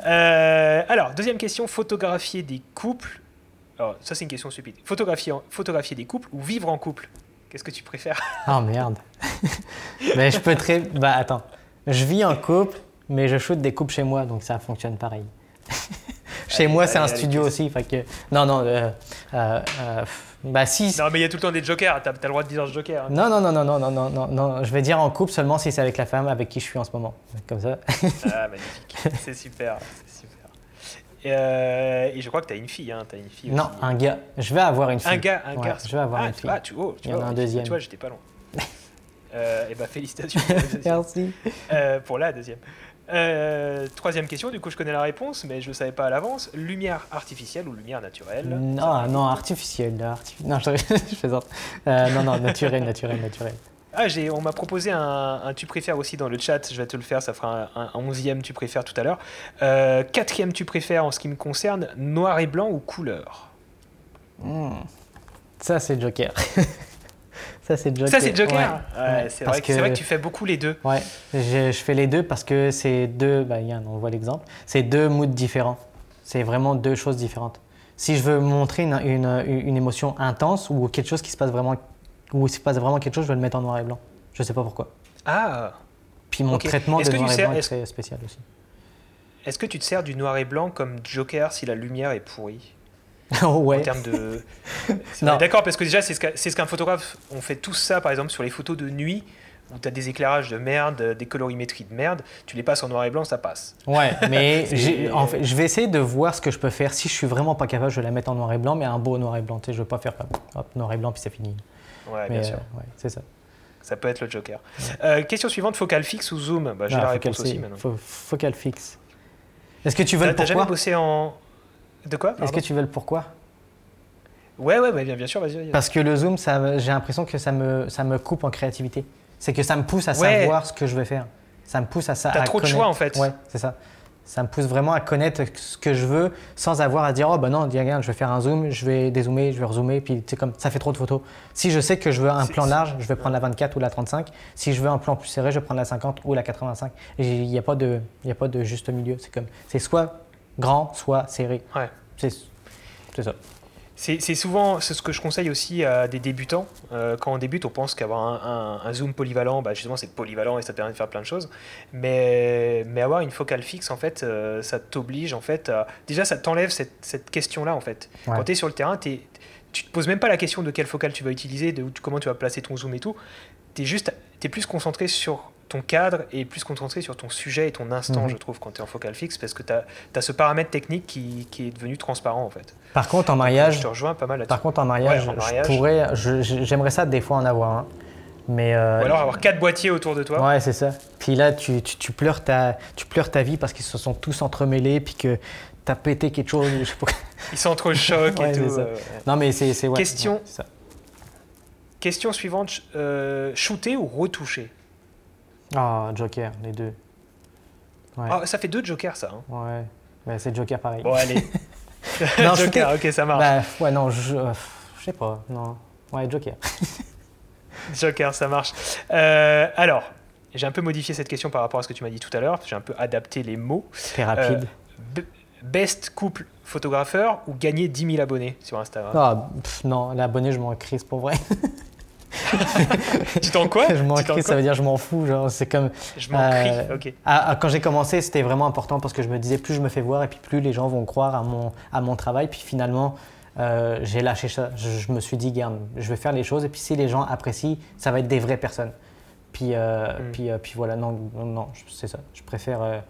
Euh, alors, deuxième question photographier des couples. Alors, ça, c'est une question stupide. Photographier, photographier des couples ou vivre en couple? Qu'est-ce que tu préfères? Oh merde. mais je peux très. Bah attends. Je vis en couple, mais je shoot des couples chez moi, donc ça fonctionne pareil. Chez moi, c'est un studio aussi. Fait que... Non, non. Euh, euh, euh, bah si. Non, mais il y a tout le temps des jokers. T'as as le droit de dire joker. Hein. Non, non, non, non, non, non, non, non, Je vais dire en couple seulement si c'est avec la femme avec qui je suis en ce moment. Comme ça. ah, magnifique. C'est super. super. Et, je crois que tu as une fille. Hein. As une fille non, un gars. Je vais avoir une fille. Un gars, un gars. Je vais avoir ah, une fille. Ah, tu, oh, tu il y en a un deuxième. Tu vois, j'étais pas loin. et bah félicitations. Merci. pour la deuxième. Euh, troisième question, du coup je connais la réponse, mais je ne savais pas à l'avance. Lumière artificielle ou lumière naturelle? Non, non, artificielle. Non, je, je euh, non, non, naturelle, naturelle, naturelle. Ah, on m'a proposé un, tu préfères aussi dans le chat, je vais te le faire, ça fera un, onzième tu préfères tout à l'heure. Euh, quatrième tu préfères en ce qui me concerne, noir et blanc ou couleur? Hmm. Ça c'est Joker. Ça, c'est Joker. Ça, c'est Joker. c'est vrai, que tu fais beaucoup les deux. Ouais, je, fais les deux parce que c'est deux. Bah, on voit l'exemple. C'est deux moods différents. C'est vraiment deux choses différentes. Si je veux montrer une, une, émotion intense ou quelque chose qui se passe vraiment, ou se passe vraiment quelque chose, je vais le mettre en noir et blanc. Je sais pas pourquoi. Ah. Puis mon traitement de noir et blanc est, très spécial aussi. Est-ce que tu te sers du noir et blanc comme Joker si la lumière est pourrie? ouais. En termes de. D'accord, parce que déjà, c'est ce qu'un photographe. On fait tout ça, par exemple, sur les photos de nuit, où tu as des éclairages de merde, des colorimétries de merde. Tu les passes en noir et blanc, ça passe. Ouais, mais en fait, je vais essayer de voir ce que je peux faire. Si je suis vraiment pas capable, je vais la mettre en noir et blanc, mais un beau noir et blanc. Tu sais, je veux pas faire hop, noir et blanc, puis c'est fini. Ouais, bien sûr. Euh, ouais, c'est ça. Ça peut être le Joker. Euh, question suivante, focal fixe ou zoom? Bah, J'ai la réponse aussi maintenant. focal fixe. Est-ce que tu veux le pourquoi jamais bossé en... De quoi Est-ce que tu veux le pourquoi? Ouais, ouais, bien, bien sûr, vas-y. Parce que le zoom, j'ai l'impression que ça me, ça me coupe en créativité. C'est que ça me pousse à savoir ce que je vais faire. Ça me pousse à ça. T'as trop de choix en fait. Ouais, c'est ça. Ça me pousse vraiment à connaître ce que je veux sans avoir à dire oh ben non, regarde, je vais faire un zoom, je vais dézoomer, je vais rezoomer, puis c'est comme ça fait trop de photos. Si je sais que je veux un plan large, je vais prendre la 24 ou la 35. Si je veux un plan plus serré, je vais prendre la 50 ou la 85. Il n'y a pas de, il a pas de juste milieu. C'est comme, c'est soit grand, soit serré. Ouais. C'est ça. C'est souvent ce que je conseille aussi à des débutants. Euh, quand on débute, on pense qu'avoir un, zoom polyvalent, bah justement, c'est polyvalent et ça te permet de faire plein de choses. Mais, mais avoir une focale fixe, en fait, euh, ça t'oblige, en fait, à... déjà, ça t'enlève cette, cette question-là, en fait. Quand tu es sur le terrain, es, tu te poses même pas la question de quelle focale tu vas utiliser, de comment tu vas placer ton zoom et tout. Tu es juste, es plus concentré sur ton cadre est plus concentré sur ton sujet et ton instant, mhm. je trouve, quand tu es en focal fixe, parce que tu as, ce paramètre technique qui, qui, est devenu transparent, en fait. Par contre, en mariage, je te rejoins pas mal Par contre, en mariage, pourrais, j'aimerais ça des fois en avoir un. Mais euh, Ou alors avoir quatre boîtiers autour de toi. Ouais, c'est ça. Puis là, tu, tu, pleures ta, tu pleures ta vie parce qu'ils se sont tous entremêlés, puis que tu as pété quelque chose. Je sais pas. Ils s'entrechoquent et tout. Euh, non, mais c'est. Ouais, Question. Question suivante euh, shooter ou retoucher? Ah, Joker, les deux. Ah, ça fait deux Jokers, ça. Hein. Ouais, mais c'est Joker pareil. Bon, allez. non, Joker, ok, ça marche. Bah, ouais, non, je, euh, je sais pas, non. Ouais, Joker. Joker, ça marche. Euh, alors, j'ai un peu modifié cette question par rapport à ce que tu m'as dit tout à l'heure. J'ai un peu adapté les mots. Très rapide. Euh, best couple photographeur ou gagner 10 000 abonnés sur Instagram Ah, non, l'abonné, je m'en crise pour vrai. tu t'en quoi? Je m'en crie, ça veut dire je m'en fous. Genre, c'est comme. Je m'en crie, euh, quand j'ai commencé, c'était vraiment important parce que je me disais plus je me fais voir et puis plus les gens vont croire à mon, à mon travail. Puis finalement, euh, j'ai lâché ça. Je, me suis dit, garde, je vais faire les choses et puis si les gens apprécient, ça va être des vraies personnes. Puis, euh, hmm. puis, puis voilà, non, non, c'est ça. Je préfère,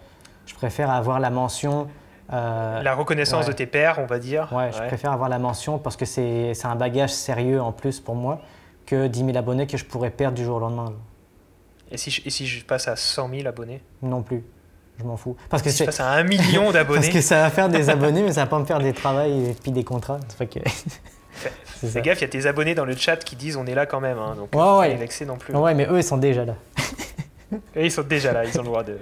je préfère avoir la mention. la reconnaissance de tes pairs, on va dire. Ouais, je préfère avoir la mention parce que c'est un bagage sérieux en plus pour moi que 10 000 abonnés que je pourrais perdre du jour au lendemain. Et si, je, et si je passe à 100 000 abonnés? Non plus. Je m'en fous. Parce que si je passe à 1 million d'abonnés? Parce que ça va faire des abonnés, mais ça va pas me faire des travails et puis des contrats. Fait que... Fais gaffe, il y a tes abonnés dans le chat qui disent on est là quand même. Hein, donc ouais, ouais. non plus. Ouais, mais eux, ils sont déjà là. ils sont déjà là, ils ont le droit de.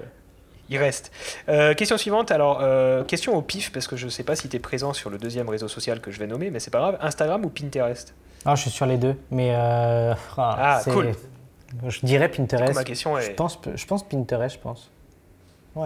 Ils restent. Euh, question suivante. Alors, euh, question au pif, parce que je ne sais pas si tu es présent sur le deuxième réseau social que je vais nommer, mais c'est pas grave. Instagram ou Pinterest? Ah, je suis sur les deux, mais euh, ah, ah cool. Je dirais Pinterest. ma question est... je pense, je pense Pinterest, je pense.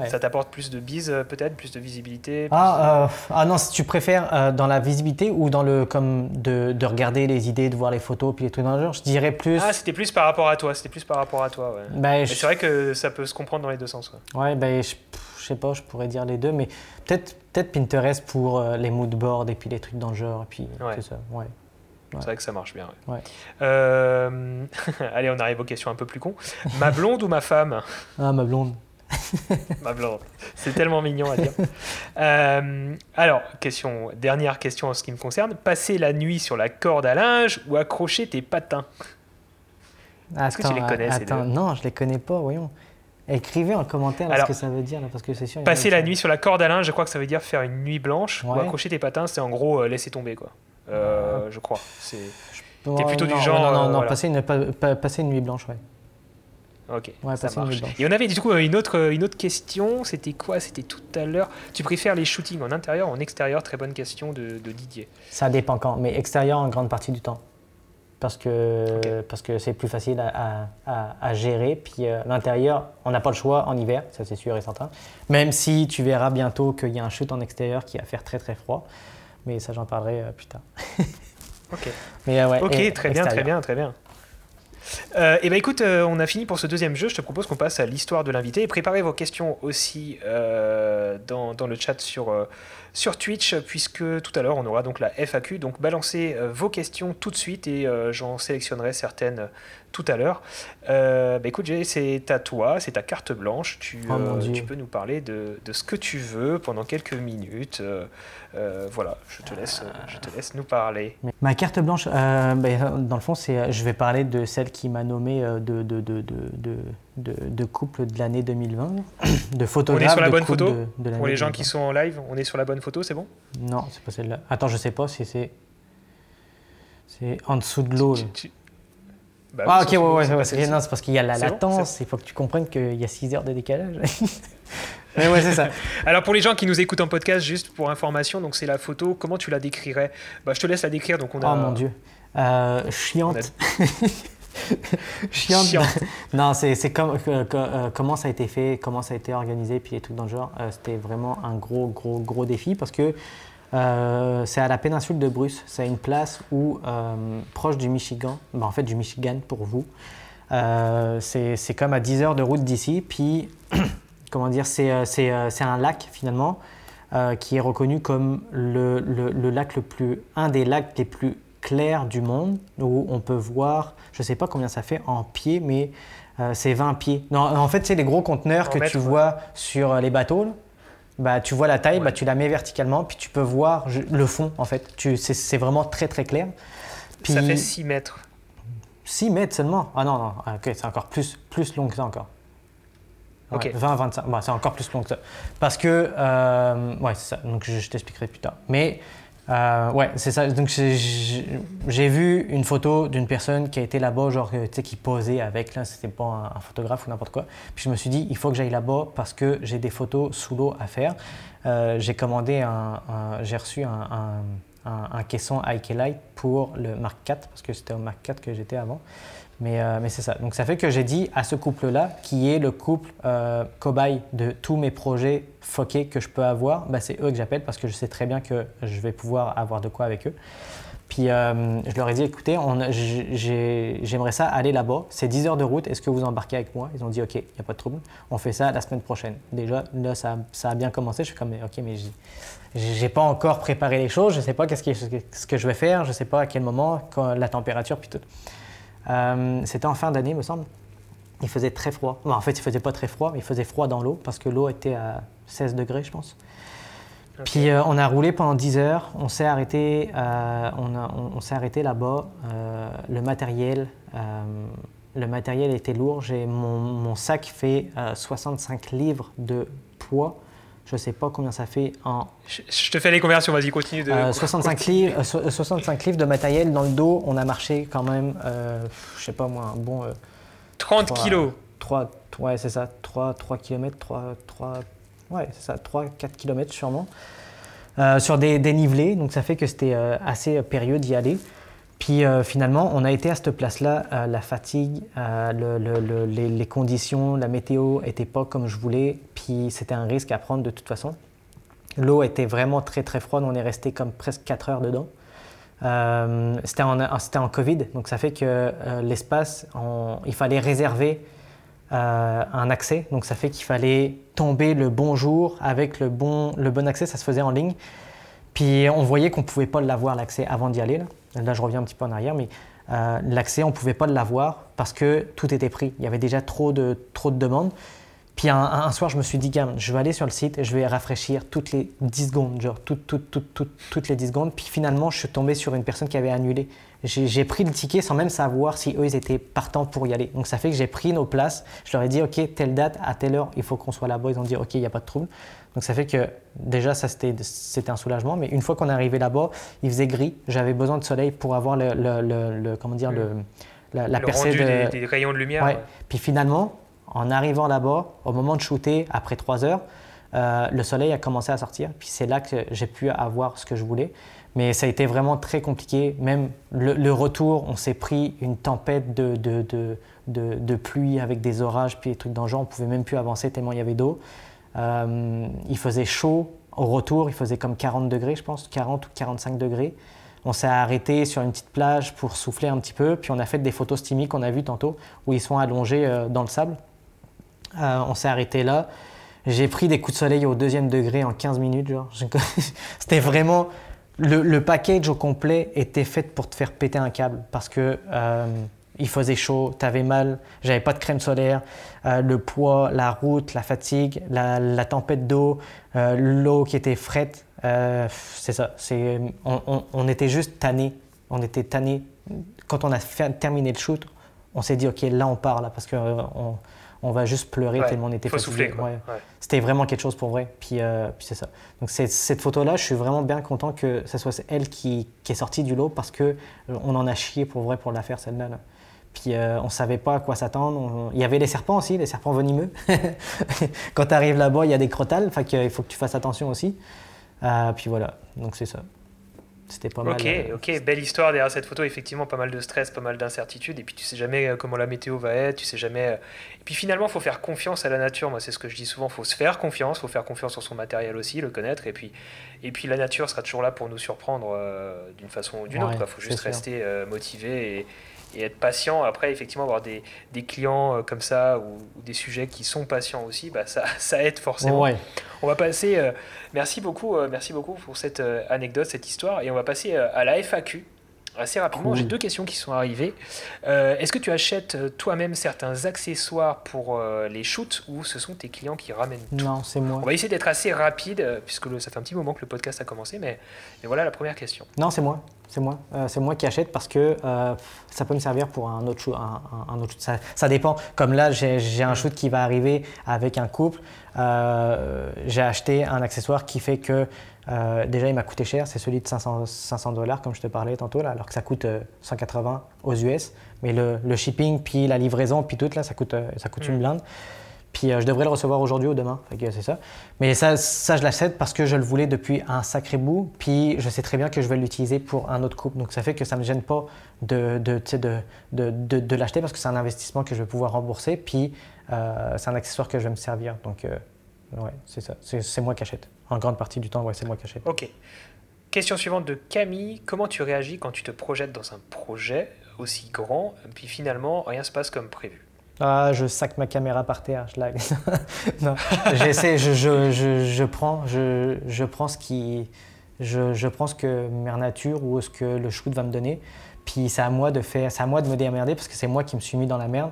Ça t'apporte plus de bise peut-être, plus de visibilité ah, ah, non, si tu préfères dans la visibilité ou dans le comme de, de, regarder les idées, de voir les photos puis les trucs dans le genre, je dirais plus. Ah, c'était plus par rapport à toi, c'était plus par rapport à toi, ouais. Ben, c'est vrai que ça peut se comprendre dans les deux sens. Ouais, ouais ben, je, je, sais pas, je pourrais dire les deux, mais peut-être Pinterest pour les mood boards et puis les trucs dans le genre, et puis c'est ça, ouais. C'est vrai que ça marche bien. Euh, allez, on arrive aux questions un peu plus cons. Ma blonde ou ma femme? Ah, ma blonde. ma blonde. C'est tellement mignon à dire. Euh, alors, question, dernière question en ce qui me concerne. Passer la nuit sur la corde à linge ou accrocher tes patins? Est-ce que tu les connais attends, Non, je les connais pas, voyons. Écrivez en commentaire ce que ça veut dire, parce que c'est sûr. Passer la nuit sur la corde à linge, je crois que ça veut dire faire une nuit blanche. Ou accrocher tes patins, c'est en gros euh, laisser tomber, quoi. Euh, je crois. C'est. T'es plutôt du genre. Non, non, non, passer, une, passer une nuit blanche, ouais. Ok, ouais, ça marche. Et on avait du coup une autre, une autre question, c'était quoi C'était tout à l'heure. Tu préfères les shootings en intérieur ou en extérieur? Très bonne question de, de, Didier. Ça dépend quand, mais extérieur en grande partie du temps. Parce que parce que c'est plus facile à, à, à gérer. Puis euh, l'intérieur, on n'a pas le choix en hiver, ça c'est sûr et certain. Même si tu verras bientôt qu'il y a un shoot en extérieur qui va faire très très froid mais ça j'en parlerai euh, plus tard. ok. Mais, euh, ouais, ok, très bien, très bien, très bien. Euh, et ben écoute, euh, on a fini pour ce deuxième jeu. Je te propose qu'on passe à l'histoire de l'invité. Et préparez vos questions aussi dans, dans, le chat sur, sur Twitch, puisque tout à l'heure on aura donc la FAQ. Donc balancez vos questions tout de suite et j'en sélectionnerai certaines tout à l'heure. Euh, bah écoute, c'est à toi, c'est ta carte blanche. Tu, oh euh, tu peux nous parler de, de, ce que tu veux pendant quelques minutes. Euh, voilà, je te, laisse, je te laisse nous parler. Ma carte blanche, ben, dans le fond, c'est, je vais parler de celle qui m'a nommé de, de, de, de, de couple de l'année 2020, de photographe. On est sur la bonne photo Pour les gens qui sont en live, on est sur la bonne photo, c'est bon? Non, c'est pas celle-là. Attends, je sais pas si c'est. C'est en dessous de l'eau. Bah, ah, ok, ouais, ouais, ouais c'est parce qu'il y a la latence, il faut que tu comprennes qu'il y a 6 heures de décalage. Mais ouais, c'est ça. Alors pour les gens qui nous écoutent en podcast, juste pour information, donc c'est la photo. Comment tu la décrirais? Bah, Je te laisse la décrire. Donc on a... Oh mon dieu. Euh, chiante. chiante. non, c'est comme, euh, euh, comment ça a été fait, comment ça a été organisé, puis les trucs dans le genre. C'était vraiment un gros, gros, gros défi parce que euh, c'est à la péninsule de Bruce. C'est une place où, euh, proche du Michigan, ben, en fait du Michigan pour vous. Euh, c'est comme à 10 heures de route d'ici. Puis, comment dire, c'est un lac finalement qui est reconnu comme le, le, lac le plus, un des lacs les plus clairs du monde, où on peut voir, je ne sais pas combien ça fait en pieds, mais c'est 20 pieds. Non, en fait, c'est les gros conteneurs que tu vois sur les bateaux bah, tu vois la taille, bah, tu la mets verticalement, puis tu peux voir le fond en fait. C'est vraiment très très clair. Puis, ça fait 6 mètres. 6 mètres seulement? Ah non, non, ah, ok, c'est encore plus, plus long que ça encore. ok 20, 25, bah, c'est encore plus long que ça. Parce que, euh, ouais, c'est ça, donc je, je t'expliquerai plus tard. Mais euh, ouais, c'est ça. Donc j'ai vu une photo d'une personne qui a été là-bas, genre, tu sais, qui posait avec, là, c'était pas un, photographe ou n'importe quoi. Puis je me suis dit, il faut que j'aille là-bas parce que j'ai des photos sous l'eau à faire. Euh, j'ai commandé un, j'ai reçu un, un, caisson Ike Light pour le Mark IV parce que c'était au Mark IV que j'étais avant. Mais, euh, mais c'est ça. Donc ça fait que j'ai dit à ce couple-là, qui est le couple euh, cobaye de tous mes projets foqués que je peux avoir, bah, c'est eux que j'appelle parce que je sais très bien que je vais pouvoir avoir de quoi avec eux. Puis euh, je leur ai dit, écoutez, j'aimerais ça aller là-bas. C'est 10 heures de route, est-ce que vous embarquez avec moi? Ils ont dit, OK, il n'y a pas de trouble. On fait ça la semaine prochaine. Déjà, là, ça, a bien commencé. Je suis comme, OK, mais j'ai pas encore préparé les choses. Je ne sais pas que, ce que je vais faire. Je ne sais pas à quel moment, la température, puis tout. Euh, c'était en fin d'année, me semble. Il faisait très froid. en fait, il faisait pas très froid, mais il faisait froid dans l'eau parce que l'eau était à 16 degrés, je pense. Puis euh, on a roulé pendant 10 heures. On s'est arrêté, euh, on, s'est arrêté là-bas. le matériel, le matériel était lourd. Mon, mon, sac fait 65 livres de poids. Je ne sais pas combien ça fait en. Je, te fais les conversions, vas-y, continue. De... 65, euh, livres, 65 euh, livres de matériel dans le dos. On a marché quand même, euh, je sais pas moi, un bon. 30 kilos 3, ouais, c'est ça, 3, 3 km, 3, 3, ouais, c'est ça, 3, 4 km sûrement. sur des dénivelés, donc ça fait que c'était assez périlleux d'y aller. Puis finalement, on a été à cette place-là, la fatigue, les, conditions, la météo n'était pas comme je voulais, puis c'était un risque à prendre de toute façon. L'eau était vraiment très très froide, on est resté comme presque 4 heures dedans. c'était en, Covid, donc ça fait que l'espace, il fallait réserver euh, un accès. Donc ça fait qu'il fallait tomber le bon jour avec le bon, le bon accès, ça se faisait en ligne. Puis on voyait qu'on ne pouvait pas l'avoir, l'accès, avant d'y aller. Là. Je reviens un petit peu en arrière, mais euh, l'accès, on ne pouvait pas l'avoir parce que tout était pris. Il y avait déjà trop de, trop de demandes. Puis un, soir, je me suis dit, gamme, je vais aller sur le site je vais rafraîchir toutes les 10 secondes, genre toutes, toutes, toutes les 10 secondes. Puis finalement, je suis tombé sur une personne qui avait annulé j'ai pris le ticket sans même savoir si eux, ils étaient partants pour y aller. Donc ça fait que j'ai pris nos places. Je leur ai dit, OK, telle date, à telle heure, il faut qu'on soit là-bas. Ils ont dit, OK, il n'y a pas de trouble. Donc ça fait que déjà, ça c'était un soulagement. Mais une fois qu'on est arrivé là-bas, il faisait gris. J'avais besoin de soleil pour avoir le, le, comment dire, le, la, la percée de... des, rayons de lumière. Ouais. Puis finalement, en arrivant là-bas, au moment de shooter, après trois heures, euh, le soleil a commencé à sortir. Puis c'est là que j'ai pu avoir ce que je voulais. Mais ça a été vraiment très compliqué. Même le, retour, on s'est pris une tempête de, de, de, de, pluie avec des orages, puis des trucs dans le genre. On pouvait même plus avancer tellement il y avait d'eau. Euh, il faisait chaud. Au retour, il faisait comme 40 degrés, je pense, 40 ou 45 degrés. On s'est arrêté sur une petite plage pour souffler un petit peu, puis on a fait des photos stymiques qu'on a vues tantôt, où ils sont allongés euh, dans le sable. Euh, on s'est arrêté là. J'ai pris des coups de soleil au deuxième degré en 15 minutes. C'était vraiment le, package au complet était fait pour te faire péter un câble parce que il faisait chaud, tu avais mal, j'avais pas de crème solaire, euh, le poids, la route, la fatigue, la, tempête d'eau, euh, l'eau qui était frette. c'est ça. C'est, on, était juste tanné. On était tanné. Quand on a terminé le shoot, on s'est dit ok là on part là parce que on va juste pleurer tellement on était faut fatigué. C'était vraiment quelque chose pour vrai. Puis, euh, puis c'est ça. Donc cette photo-là, je suis vraiment bien content que ce soit elle qui, qui est sortie du lot parce que euh, on en a chié pour vrai pour la faire celle-là. Puis euh, on savait pas à quoi s'attendre. Il y avait les serpents aussi, les serpents venimeux. Quand tu arrives là-bas, il y a des crotales, fait il faut que tu fasses attention aussi. puis voilà, donc c'est ça. C'était pas mal. Ok, euh, ok, belle histoire derrière cette photo. Effectivement, pas mal de stress, pas mal d'incertitudes. Et puis tu sais jamais euh, comment la météo va être, tu sais jamais. Euh. Puis finalement, il faut faire confiance à la nature. Moi, c'est ce que je dis souvent. Il faut se faire confiance, il faut faire confiance sur son matériel aussi, le connaître. Et puis, et puis la nature sera toujours là pour nous surprendre d'une façon ou d'une autre. Il faut juste rester motivé et, et être patient. Après, effectivement, avoir des, des clients euh, comme ça ou, des sujets qui sont patients aussi, bah, ça, ça aide forcément. On va passer. Euh, merci beaucoup, euh, merci beaucoup pour cette anecdote, cette histoire, et on va passer à la FAQ assez rapidement. J'ai deux questions qui sont arrivées. Est-ce que tu achètes toi-même certains accessoires pour les shoots ou ce sont tes clients qui ramènent tout? Non, c'est moi. On va essayer d'être assez rapide puisque ça fait un petit moment que le podcast a commencé, mais, mais voilà la première question. Non, c'est moi. C'est moi. Euh, c'est moi qui achète parce que euh, ça peut me servir pour un autre shoot. Un, autre Ça, dépend. Comme là, j'ai un shoot qui va arriver avec un couple. Euh, j'ai acheté un accessoire qui fait que déjà il m'a coûté cher. C'est celui de 500 dollars, comme je te parlais tantôt, là, alors que ça coûte 180 aux US. Mais le, le, shipping, puis la livraison, puis tout, là, ça coûte, ça coûte une mm. blinde. Puis euh, je devrais le recevoir aujourd'hui ou demain. c'est ça. Mais ça, ça je l'achète parce que je le voulais depuis un sacré bout. Puis je sais très bien que je vais l'utiliser pour un autre couple. Donc ça fait que ça ne me gêne pas de, de, de, de, de l'acheter parce que c'est un investissement que je vais pouvoir rembourser. Puis euh, c'est un accessoire que je vais me servir. Donc euh, ouais, c'est ça. C'est, moi qui achète. En grande partie du temps, ouais, c'est moi qui achète. Ok. Question suivante de Camille. Comment tu réagis quand tu te projettes dans un projet aussi grand, puis finalement rien se passe comme prévu? Ah, je sac ma caméra par terre, je la... non, j'essaie, je, je, je, je, prends, je, je prends ce qui, je, je prends ce que Mère Nature ou ce que le shoot va me donner, puis c'est à moi de faire, c'est à moi de me démerder parce que c'est moi qui me suis mis dans la merde.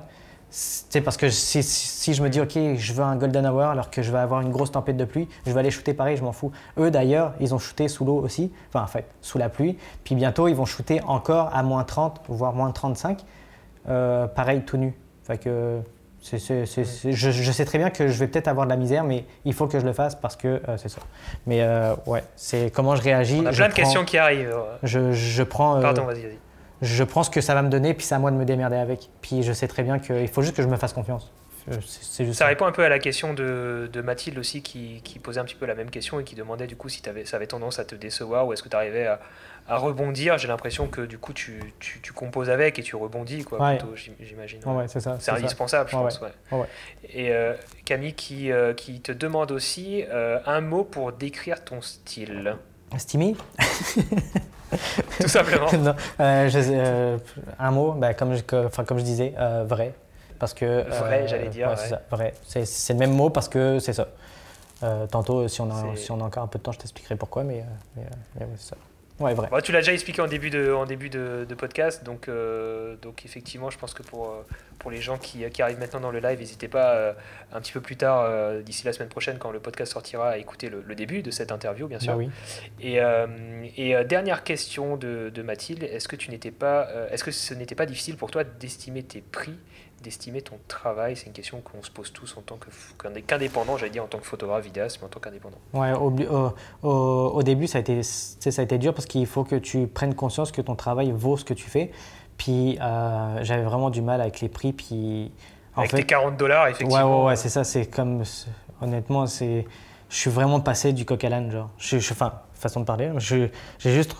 C'est parce que si, si, je me dis ok, je veux un golden hour alors que je vais avoir une grosse tempête de pluie, je vais aller shooter pareil, je m'en fous. Eux d'ailleurs, ils ont shooté sous l'eau aussi, enfin en fait sous la pluie, puis bientôt ils vont shooter encore à moins 30 voire moins 35, euh, pareil tout nu. Fait que je, sais très bien que je vais peut-être avoir de la misère, mais il faut que je le fasse parce que euh, c'est ça. Mais euh, ouais, c'est comment je réagis. On a plein de questions qui arrivent. Je, prends. Euh, Pardon, vas-y, vas-y. Je prends ce que ça va me donner, puis c'est à moi de me démerder avec. Puis je sais très bien qu'il faut juste que je me fasse confiance. c'est juste ça, répond un peu à la question de, de Mathilde aussi, qui, qui, posait un petit peu la même question et qui demandait du coup si avais, ça avait tendance à te décevoir ou est-ce que tu arrivais à, à, rebondir. J'ai l'impression que du coup tu, tu, tu, composes avec et tu rebondis, quoi, plutôt, j'imagine. Ouais. c'est indispensable, je pense. Et euh, Camille qui, euh, qui te demande aussi euh, un mot pour décrire ton style. Steamy Tout simplement. je, un mot, bah, comme, je, comme je disais, vrai. Parce que, vrai, j'allais dire. c'est ça, vrai. C'est le même mot parce que c'est ça. tantôt, si on, a, si on a encore un peu de temps, je t'expliquerai pourquoi, mais, mais, mais c'est ça. Ouais, vrai. tu l'as déjà expliqué en début de, en début de, podcast, donc, euh, donc effectivement, je pense que pour, euh, pour les gens qui, qui arrivent maintenant dans le live, n'hésitez pas euh, un petit peu plus tard, d'ici la semaine prochaine, quand le podcast sortira, à écouter le, début de cette interview, bien sûr. Bah oui. Et, et dernière question de, de Mathilde, est-ce que tu n'étais pas, est-ce que ce n'était pas difficile pour toi d'estimer tes prix d'estimer ton travail C'est une question qu'on se pose tous en tant qu'indépendant, j'allais dire en tant que photographe, vidéaste, mais en tant qu'indépendant. Ouais, au, au, début, ça a, été, ça a été dur parce qu'il faut que tu prennes conscience que ton travail vaut ce que tu fais. Puis euh, j'avais vraiment du mal avec les prix. Puis, en avec tes 40 dollars, effectivement. Ouais, ouais, ouais c'est ça. C'est comme. Honnêtement, c'est. Je suis vraiment passé du coq à l'âne, genre. Je, je, enfin, façon de parler. J'ai juste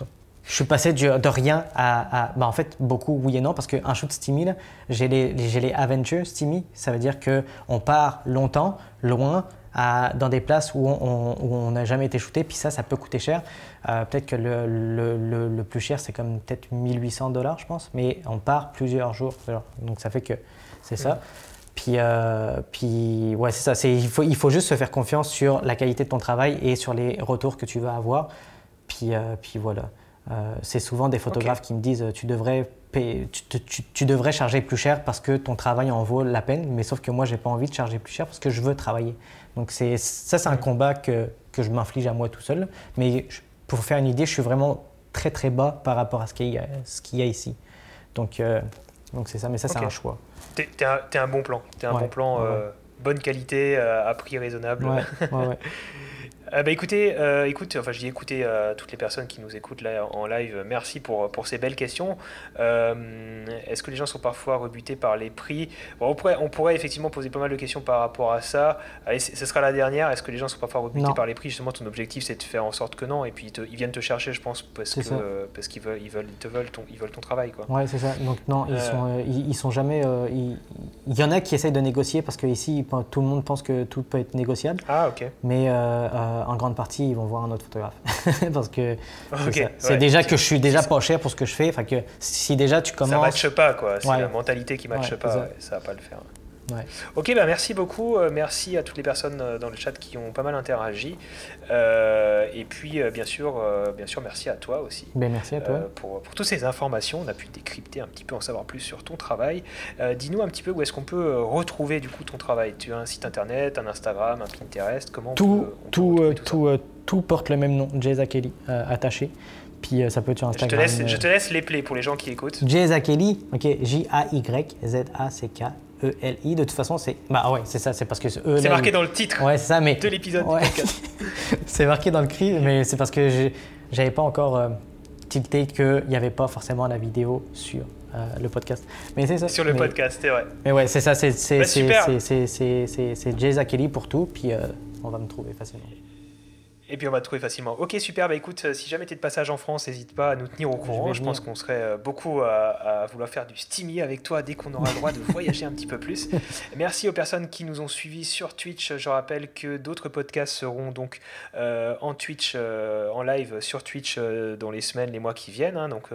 je suis passé de rien à, bah en fait beaucoup oui et non parce qu'un shoot Steamy, j'ai les, les Avengers Steamy, ça veut dire qu'on part longtemps, loin, à, dans des places où on n'a jamais été shooté, puis ça, ça peut coûter cher. Euh, peut-être que le, le, le, plus cher, c'est comme peut-être 1800 dollars, je pense, mais on part plusieurs jours. Donc ça fait que c'est ça. Puis, euh, puis ouais, c'est ça. Il faut, il faut juste se faire confiance sur la qualité de ton travail et sur les retours que tu vas avoir. Puis, euh, puis voilà. Euh, c'est souvent des photographes qui me disent tu devrais, tu, devrais charger plus cher parce que ton travail en vaut la peine, mais sauf que moi, j'ai pas envie de charger plus cher parce que je veux travailler. Donc ça, c'est un combat que, que je m'inflige à moi tout seul. Mais pour faire une idée, je suis vraiment très très bas par rapport à ce qu'il y a, ce qu'il y a ici. Donc euh, donc c'est ça, mais ça, c'est un choix. Tu es, un, un bon plan. Tu un bon plan, euh, bonne qualité, à prix raisonnable. Ouais, Euh, bah, écoutez, euh, écoute, enfin je dis écoutez toutes les personnes qui nous écoutent là en live, merci pour, pour ces belles questions. Euh, est-ce que les gens sont parfois rebutés par les prix? On, pourrait, on pourrait effectivement poser pas mal de questions par rapport à ça. Allez, ce sera la dernière. Est-ce que les gens sont parfois rebutés par les prix? Justement, ton objectif c'est de faire en sorte que non. Et puis ils, viennent te chercher, je pense, parce que parce qu'ils veulent, ils veulent, te veulent ton, ils veulent ton travail, quoi. Ouais, c'est ça. Donc non, ils sont, ils, sont jamais. Il, y en a qui essayent de négocier parce que ici, tout le monde pense que tout peut être négociable. Ah ok. Mais euh, en grande partie, ils vont voir un autre photographe. Parce que c'est déjà que je suis déjà pas cher pour ce que je fais. Enfin que si déjà tu commences. Ça matche pas, quoi. C'est la mentalité qui matche pas. Ça. ça va pas le faire. Ok, bah merci beaucoup. Euh, merci à toutes les personnes euh, dans le chat qui ont pas mal interagi. Euh, et puis, bien, sûr, bien sûr, merci à toi aussi. Ben, merci à toi. pour, pour, toutes ces informations, on a pu décrypter un petit peu, en savoir plus sur ton travail. Dis-nous un petit peu où est-ce qu'on peut retrouver du coup ton travail. Tu as un site internet, un Instagram, un Pinterest Comment tout, tout, tout, tout, porte le même nom, Jay Kelly, attaché. Puis ça peut être sur Instagram. Je te, laisse, je te laisse les play pour les gens qui écoutent. Jay Kelly, ok, J-A-Y-Z-A-C-K. E-L-I, de toute façon, c'est. Bah ouais, c'est ça, c'est parce que. E c'est marqué dans le titre ouais, ça, mais... de l'épisode c'est marqué dans le cri, mais c'est parce que j'avais pas encore euh, tilté qu'il n'y avait pas forcément la vidéo sur euh, le podcast. Mais c'est ça. Sur le podcast, c'est vrai. Mais ouais, c'est ça, c'est bah, c'est Jay Zakeli pour tout, puis euh, on va me trouver facilement. Et puis on va te trouver facilement. Ok, super. Bah écoute, euh, si jamais tu es de passage en France, n'hésite pas à nous tenir au courant. Je, pense qu'on serait euh, beaucoup à, vouloir faire du steamy avec toi dès qu'on aura le droit de voyager un petit peu plus. Merci aux personnes qui nous ont suivis sur Twitch. Je rappelle que d'autres podcasts seront donc euh, en Twitch, en live sur Twitch dans les semaines, les mois qui viennent. Hein. Donc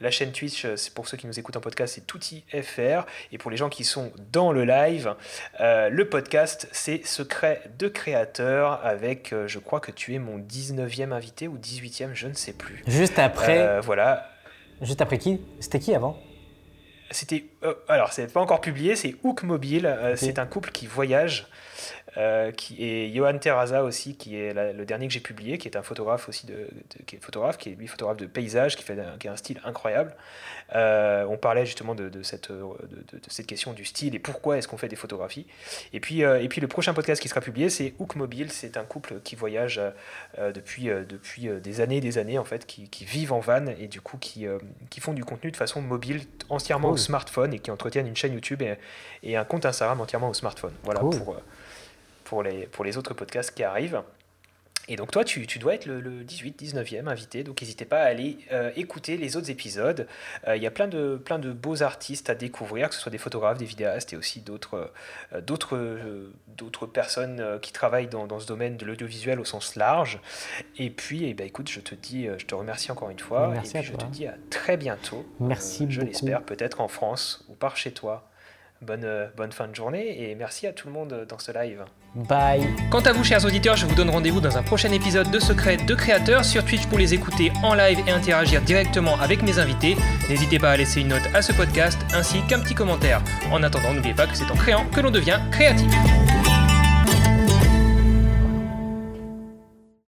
la chaîne Twitch, c'est pour ceux qui nous écoutent en podcast, c'est Touti FR. Et pour les gens qui sont dans le live, le podcast, c'est Secret de créateur avec, je crois que tu es mon 19e invité ou 18e, je ne sais plus. Juste après. Euh, voilà. Juste après qui? C'était qui avant? C'était. Euh, alors, c'est pas encore publié, c'est Hook Mobile. Euh, c'est un couple qui voyage. Qui, et Johan Terraza aussi, qui est le dernier que j'ai publié, qui est un photographe aussi, de, qui est photographe, qui est lui photographe de paysage, qui, fait qui a un style incroyable. on parlait justement de, cette, de, cette question du style et pourquoi est-ce qu'on fait des photographies. Et puis, et puis le prochain podcast qui sera publié, c'est Hook Mobile. C'est un couple qui voyage depuis, depuis des années et des années, en fait, qui, qui, vivent en van et du coup qui, qui font du contenu de façon mobile, entièrement au smartphone et qui entretiennent une chaîne YouTube et, et un compte Instagram entièrement au smartphone. Voilà pour, euh, pour, les, pour les autres podcasts qui arrivent. Et donc toi, tu, tu dois être le, le, 18, 19e invité, donc n'hésitez pas à aller euh, écouter les autres épisodes. Euh, il y a plein de, plein de beaux artistes à découvrir, que ce soit des photographes, des vidéastes et aussi d'autres d'autres d'autres personnes qui travaillent dans, dans ce domaine de l'audiovisuel au sens large. Et puis, eh ben, écoute, je te dis, je te remercie encore une fois. Merci et puis, je te dis à très bientôt. Merci Je l'espère, peut-être en France ou par chez toi bonne, euh, bonne fin de journée et merci à tout le monde dans ce live. Bye. Quant à vous, chers auditeurs, je vous donne rendez-vous dans un prochain épisode de Secret de Créateurs sur Twitch pour les écouter en live et interagir directement avec mes invités. N'hésitez pas à laisser une note à ce podcast ainsi qu'un petit commentaire. En attendant, n'oubliez pas que c'est en créant que l'on devient créatif.